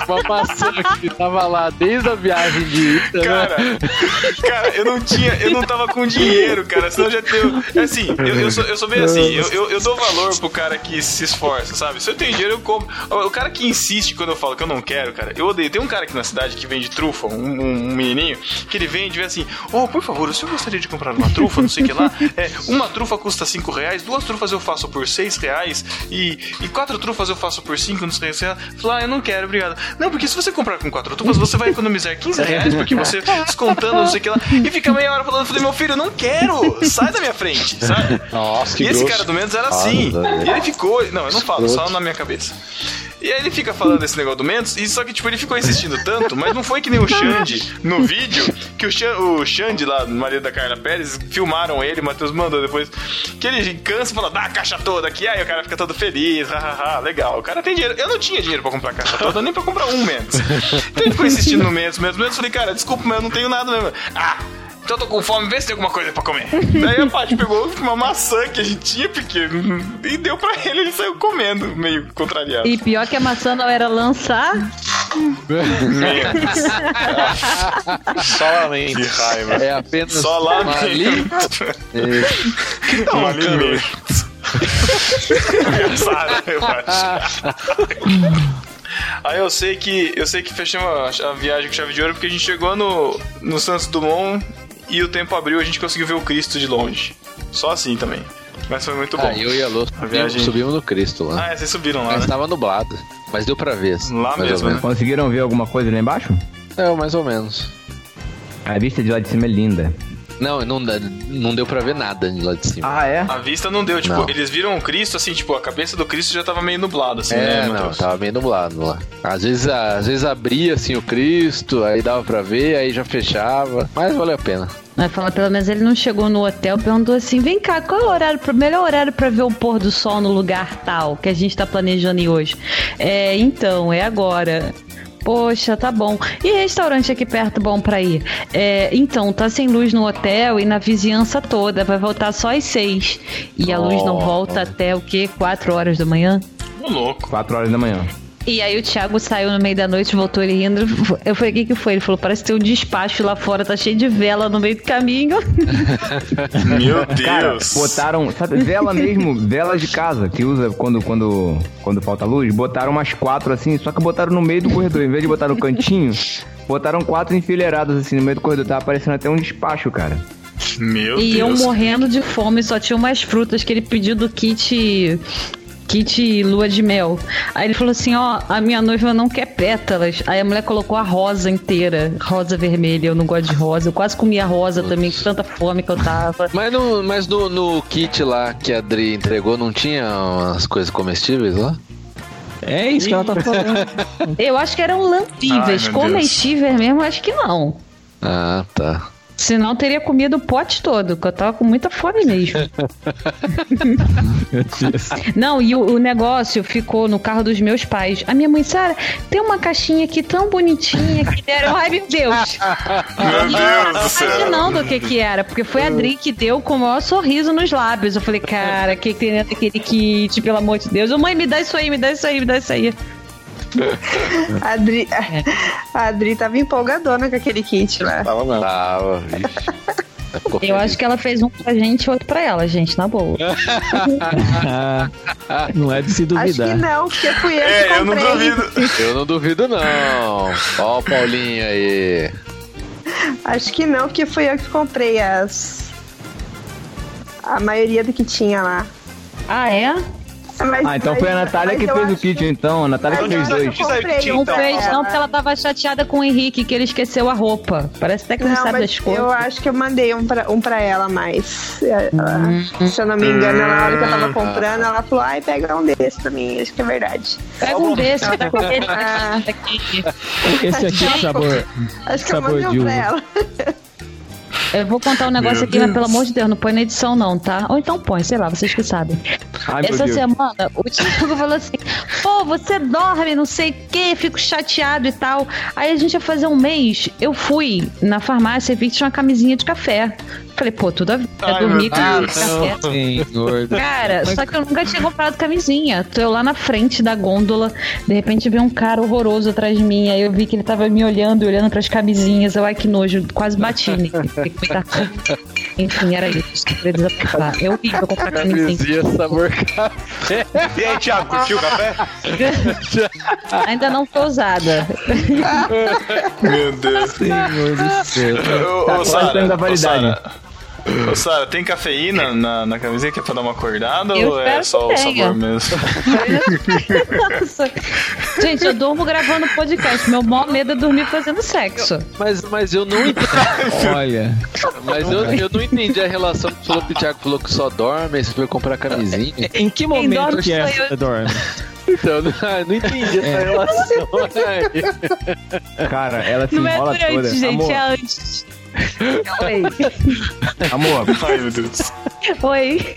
S3: uma maçã que tava lá desde a viagem de ida, né?
S1: Cara, cara, eu não tinha, eu não tava com dinheiro, cara, senão já deu. É assim, eu, eu, sou, eu sou bem assim, eu, eu, eu dou valor pro cara que se esforça, sabe? Se eu tenho dinheiro, eu compro. O cara que insiste quando eu falo que eu não quero, cara, eu odeio. Tem um cara aqui na cidade que vende trufa, um, um- um menininho, que ele vende e vê assim: Oh, por favor, o senhor gostaria de comprar uma trufa, não sei o que lá? É, uma trufa custa 5 reais, duas trufas eu faço por 6 reais e, e quatro trufas eu faço por 5, não sei o que lá. Falar, ah, eu não quero, obrigado. Não, porque se você comprar com quatro trufas, você vai economizar 15 reais, porque você descontando, não sei o que lá. E fica meia hora falando, eu falei, meu filho, eu não quero, sai da minha frente, sabe?
S7: Nossa, que
S1: E esse
S7: grosso.
S1: cara do Mendes era assim. E ele ficou. Não, eu não falo, só na minha cabeça. E aí ele fica falando desse negócio do Mendes, e só que tipo, ele ficou insistindo tanto, mas não foi que nem o Xande no vídeo, que o, Xan, o Xande lá, marido da Carla Pérez, filmaram ele, o Matheus mandou depois, que ele cansa e fala, dá a caixa toda aqui, aí o cara fica todo feliz, hahaha, legal. O cara tem dinheiro. Eu não tinha dinheiro pra comprar a caixa toda, nem pra comprar um Mendes. Então ele ficou insistindo no Mendes, Mendes, eu falei, cara, desculpa, mas eu não tenho nada mesmo. Ah! Então eu tô com fome, vê se tem alguma coisa pra comer. Daí a Paty pegou uma maçã que a gente tinha pequeno e deu pra ele, ele saiu comendo, meio contrariado.
S8: E pior que a maçã não era lançar.
S7: Só lamento.
S1: Que raiva.
S3: É apenas
S1: Só
S3: uma
S1: lá
S3: ali.
S1: Não, alimento. Engraçado, eu acho. Aí eu sei que eu sei que fechamos a, a viagem com chave de ouro porque a gente chegou no, no Santos Dumont e o tempo abriu a gente conseguiu ver o Cristo de longe. Só assim também. Mas foi muito bom.
S3: Ah, eu e a Lô
S1: A viagem-
S3: subimos no Cristo lá.
S1: Ah, é, vocês subiram lá,
S3: Mas
S1: né?
S3: tava nublado. Mas deu pra ver. assim,
S1: Lá mesmo,
S3: menos.
S2: Conseguiram ver alguma coisa lá embaixo?
S3: É, mais ou menos.
S2: A vista de lá de cima é linda.
S3: Não, não, não deu pra ver nada lá de cima.
S2: Ah, é?
S1: A vista não deu, tipo,
S3: Não.
S1: eles viram o Cristo, assim, tipo, a cabeça do Cristo já tava meio nublada, assim,
S3: é,
S1: né,
S3: não,
S1: Matheus?
S3: tava meio nublado lá. Às vezes, às vezes abria assim o Cristo, aí dava pra ver, aí já fechava. Mas valeu a pena.
S8: Vai falar, pelo menos ele não chegou no hotel, perguntou assim: vem cá, qual é o horário, pro- melhor horário pra ver o pôr do sol no lugar tal que a gente tá planejando hoje? É, então, é agora. Poxa, tá bom. E restaurante aqui perto bom pra ir? É, então, tá sem luz no hotel e na vizinhança toda. Vai voltar só às seis. E a luz não volta até o quê? Quatro horas da manhã?
S1: Ô, louco.
S2: 4 horas da manhã.
S8: E aí o Thiago saiu no meio da noite, voltou ele rindo. Eu falei, o que que foi? Ele falou, parece ter um despacho lá fora, tá cheio de vela no meio do caminho.
S1: Meu
S2: Cara,
S1: Deus.
S2: botaram, sabe, vela mesmo, vela de casa, que usa quando, quando, quando falta luz, botaram umas quatro assim, só que botaram no meio do corredor, em vez de botar no cantinho, botaram quatro enfileiradas assim no meio do corredor, tava parecendo até um despacho, cara.
S1: Meu
S8: E eu
S1: Deus.
S8: morrendo de fome, só tinha umas frutas que ele pediu do kit. Kit lua de mel. Aí ele falou assim: Ó, a minha noiva não quer pétalas. Aí a mulher colocou a rosa inteira, rosa vermelha. Eu não gosto de rosa. Eu quase comi a rosa também, com tanta fome que eu tava.
S3: Mas, no, mas no, no kit lá que a Adri entregou, não tinha umas coisas comestíveis lá?
S4: É isso que ela tá falando.
S8: Eu acho que eram
S1: meu
S8: Comestíveis mesmo, acho que não.
S3: Ah, tá.
S8: Senão eu teria comido o pote todo, que eu tava com muita fome mesmo. Não, e o, o negócio ficou no carro dos meus pais. A minha mãe, Sara, tem uma caixinha aqui tão bonitinha que deram. Ai, meu Deus!
S1: Meu
S8: eu
S1: Deus do
S8: tava
S1: céu.
S8: imaginando o que que era, porque foi a Adri que deu com o maior sorriso nos lábios. Eu falei, cara, o que que tem dentro daquele kit, pelo amor de Deus? Ô, mãe, me dá isso aí, me dá isso aí, me dá isso aí.
S5: A Adri, a Adri tava empolgadona com aquele kit lá.
S7: Tava mesmo.
S3: Tava, vixe.
S8: Eu
S3: feliz.
S8: acho que ela fez um pra gente e outro pra ela, gente, na boa.
S4: Não é de se
S5: Acho que
S4: duvidar.
S5: não, porque fui eu que
S1: É, eu não
S5: comprei.
S1: duvido.
S3: Eu não duvido, não. Ó o Paulinho aí.
S5: Acho que não, porque fui eu que comprei as. A maioria do que tinha lá.
S8: Ah, é?
S5: Mas-
S2: Ah, então
S5: mas-
S2: foi a Natália que
S5: eu
S2: fez o kit, então. A Natália que fez
S5: eu
S2: dois.
S5: que eu
S8: Não fez, não,
S5: ela.
S8: porque ela tava chateada com o Henrique, que ele esqueceu a roupa. Parece até que não,
S5: Não,
S8: sabe das coisas.
S5: eu acho que eu mandei um pra, um pra ela, mas ela-
S8: Hum.
S5: se eu não me engano, ela, na hora que eu tava comprando, ela falou, ai, pega um desse pra mim, acho que é verdade.
S8: Pega um desse, tá com ele
S5: Ah,
S8: aqui.
S4: Esse aqui é sabor.
S5: acho que eu
S4: Sabor
S5: mandei
S4: de
S5: um pra ela.
S8: Eu vou contar um negócio
S1: Meu
S8: aqui, mas pelo amor de Deus, não põe na edição não, tá? Ou então põe, sei lá, vocês que sabem.
S2: Ai,
S8: Essa semana, o Thiago falou assim: pô, você dorme, não sei o quê, fico chateado e tal. Aí a gente ia fazer um mês, eu fui na farmácia e vi que tinha uma camisinha de café. Falei, pô, tudo a ver,
S1: Ai,
S8: dormir com café.
S3: Senhor.
S8: Cara, só que eu nunca tinha comprado camisinha. Tô eu lá na frente da gôndola, de repente veio um cara horroroso atrás de mim. Aí eu vi que ele tava me olhando e olhando pras camisinhas. Eu, ai que nojo, quase bati nele. Enfim, era isso que eu queria desabafar. É horrível comprar camisinha.
S3: Camisinha sabor café.
S7: E aí, Thiago, curtiu o café?
S8: Ainda não foi usada.
S1: Meu Deus.
S4: Senhor do céu.
S1: Ô,
S2: Tá
S1: ô,
S2: quase
S1: Sara,
S2: saindo da
S1: ô,
S2: validade.
S1: Sara. Ô, Sara, tem cafeína na, na camisinha que é pra dar uma acordada
S8: Eu
S1: ou é só o sabor mesmo?
S8: Nossa. Gente, eu durmo gravando podcast. Meu maior medo é dormir fazendo sexo.
S3: Mas, mas eu não entendi.
S4: Olha,
S3: Mas eu, eu não entendi a relação que falou que o Thiago falou que só dorme, você foi comprar camisinha.
S4: em que momento
S8: dorme
S4: que é
S8: eu.
S4: você dorme?
S3: Então, eu não, eu não entendi essa relação aí.
S2: Cara, ela se
S8: Não é
S2: enrola
S8: durante,
S2: toda.
S8: gente,
S2: amor,
S8: é antes. Oi.
S2: amor,
S1: Ai, meu Deus.
S8: Oi.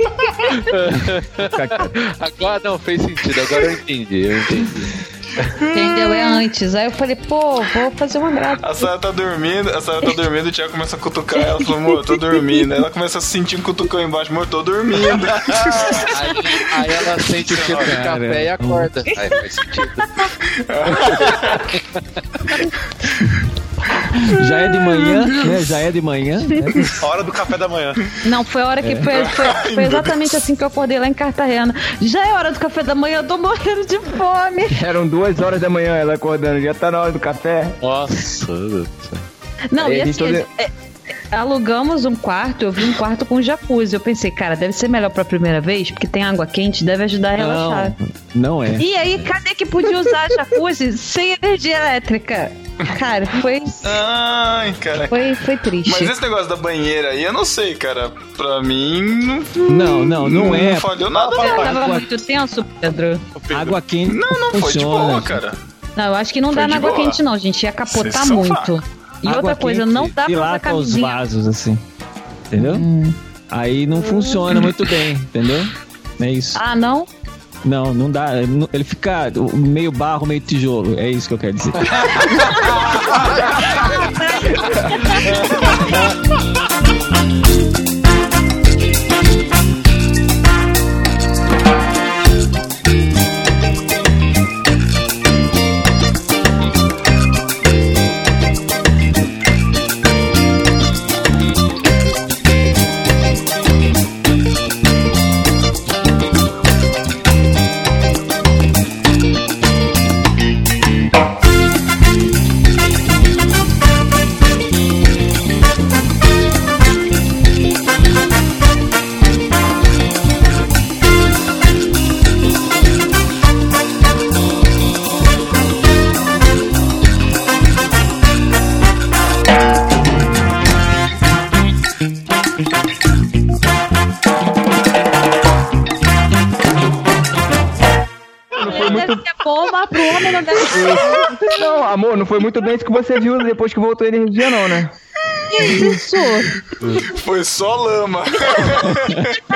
S3: Agora não fez sentido, agora eu entendi, eu entendi.
S8: Entendeu? É antes. Aí eu falei, pô, vou fazer uma graça.
S1: A Sara tá dormindo, a Sara tá dormindo, o Thiago começa a cutucar ela, fala, amor, eu tô dormindo. Aí ela começa a sentir um cutucão embaixo, amor, tô dormindo.
S3: Aí, aí ela sente o cheiro de café e acorda. Aí faz sentido.
S4: Já é de manhã, né? Já é de manhã. né?
S7: Hora do café da manhã.
S8: Não, foi a hora que foi, foi, foi exatamente assim que eu acordei lá em Cartagena. Já é hora do café da manhã, eu tô morrendo de fome.
S2: Eram duas horas da manhã ela acordando, já tá na hora do café.
S3: Nossa.
S8: Não,
S2: Aí
S8: e
S2: gente
S8: assim,
S2: toda-
S8: é, alugamos um quarto, eu vi um quarto com jacuzzi. Eu pensei, cara, deve ser melhor pra primeira vez, porque tem água quente, deve ajudar a relaxar.
S4: Não, não é.
S8: E aí, cadê que podia usar jacuzzi sem energia elétrica? Cara, foi,
S1: Ai, cara.
S8: foi, foi triste.
S1: Mas esse negócio da banheira aí, eu não sei, cara. Pra mim, não,
S4: Não, não, não é.
S1: falhou nada,
S8: Você
S1: não.
S8: tava muito tenso, Pedro?
S4: Água quente
S1: Não, não, foi de
S4: funciona.
S1: boa, cara.
S8: Não, eu acho que não
S1: Foi
S8: dá na água
S1: boa.
S8: quente, não, gente. Ia capotar muito. E outra
S4: Água
S8: coisa,
S4: quente
S8: não dá pra usar
S4: dilata os
S8: camisinha.
S4: vasos, assim. Entendeu?
S8: Hum.
S4: Aí não funciona muito bem, entendeu? É isso.
S8: Ah, não?
S4: Não, não dá. Ele fica meio barro, meio tijolo. É isso que eu quero dizer.
S2: Não, foi muito bem isso que você viu depois que voltou a energia, não, né?
S8: Isso.
S1: Foi só lama.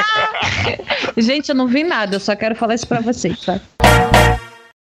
S8: Gente, eu não vi nada, eu só quero falar isso pra vocês, tá?